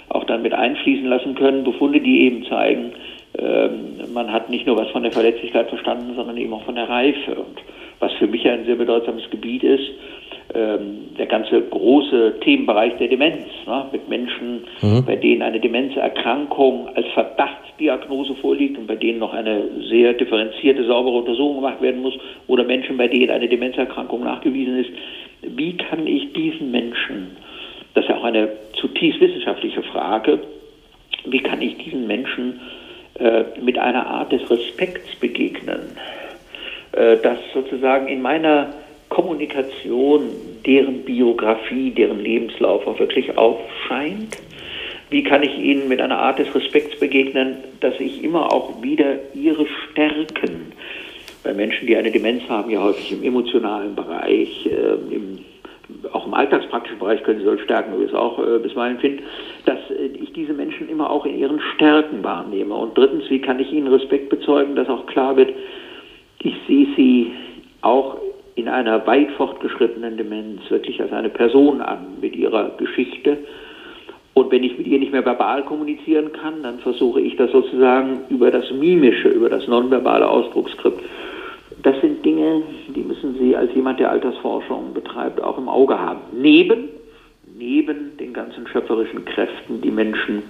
auch dann mit einfließen lassen können. Befunde, die eben zeigen, ähm, man hat nicht nur was von der Verletzlichkeit verstanden, sondern eben auch von der Reife. Und was für mich ein sehr bedeutsames Gebiet ist, der ganze große Themenbereich der Demenz, ne, mit Menschen, mhm. bei denen eine Demenzerkrankung als Verdachtsdiagnose vorliegt und bei denen noch eine sehr differenzierte, saubere Untersuchung gemacht werden muss, oder Menschen, bei denen eine Demenzerkrankung nachgewiesen ist. Wie kann ich diesen Menschen, das ist ja auch eine zutiefst wissenschaftliche Frage, wie kann ich diesen Menschen äh, mit einer Art des Respekts begegnen? Äh, dass sozusagen in meiner Kommunikation deren Biografie, deren Lebenslauf auch wirklich aufscheint? Wie kann ich ihnen mit einer Art des Respekts begegnen, dass ich immer auch wieder ihre Stärken, bei Menschen, die eine Demenz haben, ja häufig im emotionalen Bereich, äh, im, auch im alltagspraktischen Bereich können sie solche Stärken übrigens auch äh, bisweilen finden, dass äh, ich diese Menschen immer auch in ihren Stärken wahrnehme. Und drittens, wie kann ich ihnen Respekt bezeugen, dass auch klar wird, ich sehe sie auch in einer weit fortgeschrittenen Demenz wirklich als eine Person an mit ihrer Geschichte. Und wenn ich mit ihr nicht mehr verbal kommunizieren kann, dann versuche ich das sozusagen über das Mimische, über das nonverbale Ausdrucksskript. Das sind Dinge, die müssen Sie als jemand, der Altersforschung betreibt, auch im Auge haben. Neben, neben den ganzen schöpferischen Kräften, die Menschen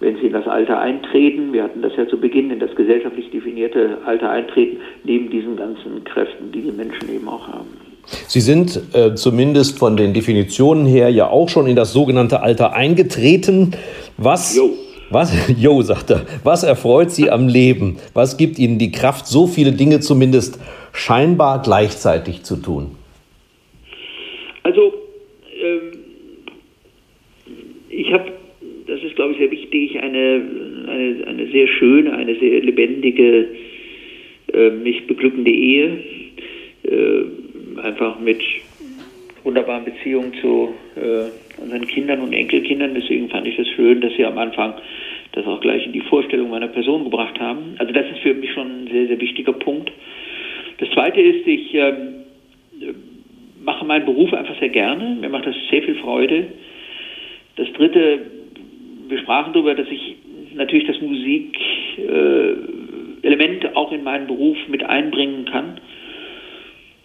wenn sie in das Alter eintreten, wir hatten das ja zu Beginn, in das gesellschaftlich definierte Alter eintreten, neben diesen ganzen Kräften, die die Menschen eben auch haben. Sie sind äh, zumindest von den Definitionen her ja auch schon in das sogenannte Alter eingetreten. Was, jo. was, <laughs> jo, sagt er, was erfreut Sie am Leben? Was gibt Ihnen die Kraft, so viele Dinge zumindest scheinbar gleichzeitig zu tun? Also, ähm, ich habe glaube ich, sehr wichtig, eine, eine, eine sehr schöne, eine sehr lebendige, äh, mich beglückende Ehe, äh, einfach mit wunderbaren Beziehungen zu äh, unseren Kindern und Enkelkindern. Deswegen fand ich das schön, dass Sie am Anfang das auch gleich in die Vorstellung meiner Person gebracht haben. Also das ist für mich schon ein sehr, sehr wichtiger Punkt. Das Zweite ist, ich ähm, mache meinen Beruf einfach sehr gerne. Mir macht das sehr viel Freude. Das Dritte, wir sprachen darüber, dass ich natürlich das Musikelement äh, auch in meinen Beruf mit einbringen kann.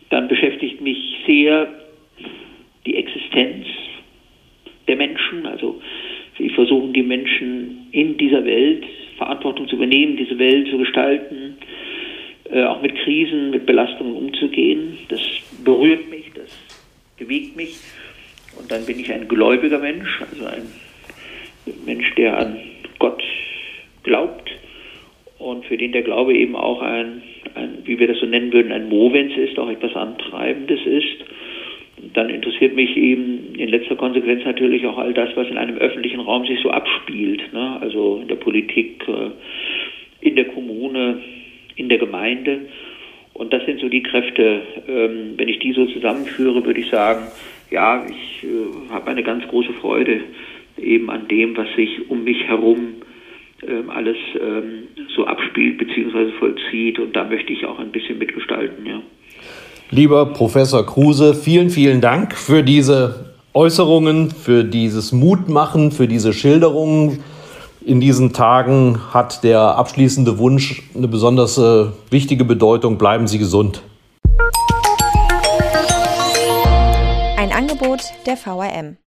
Dann beschäftigt mich sehr die Existenz der Menschen. Also wir versuchen die Menschen in dieser Welt Verantwortung zu übernehmen, diese Welt zu gestalten, äh, auch mit Krisen, mit Belastungen umzugehen. Das berührt mich, das bewegt mich. Und dann bin ich ein gläubiger Mensch, also ein Mensch, der an Gott glaubt und für den der Glaube eben auch ein, ein wie wir das so nennen würden, ein Movens ist, auch etwas Antreibendes ist. dann interessiert mich eben in letzter Konsequenz natürlich auch all das, was in einem öffentlichen Raum sich so abspielt. Ne? Also in der Politik, äh, in der Kommune, in der Gemeinde. Und das sind so die Kräfte, ähm, wenn ich die so zusammenführe, würde ich sagen, ja, ich äh, habe eine ganz große Freude eben an dem, was sich um mich herum ähm, alles ähm, so abspielt bzw. vollzieht. Und da möchte ich auch ein bisschen mitgestalten, ja. Lieber Professor Kruse, vielen, vielen Dank für diese Äußerungen, für dieses Mutmachen, für diese Schilderungen. In diesen Tagen hat der abschließende Wunsch eine besonders äh, wichtige Bedeutung. Bleiben Sie gesund. Ein Angebot der VRM.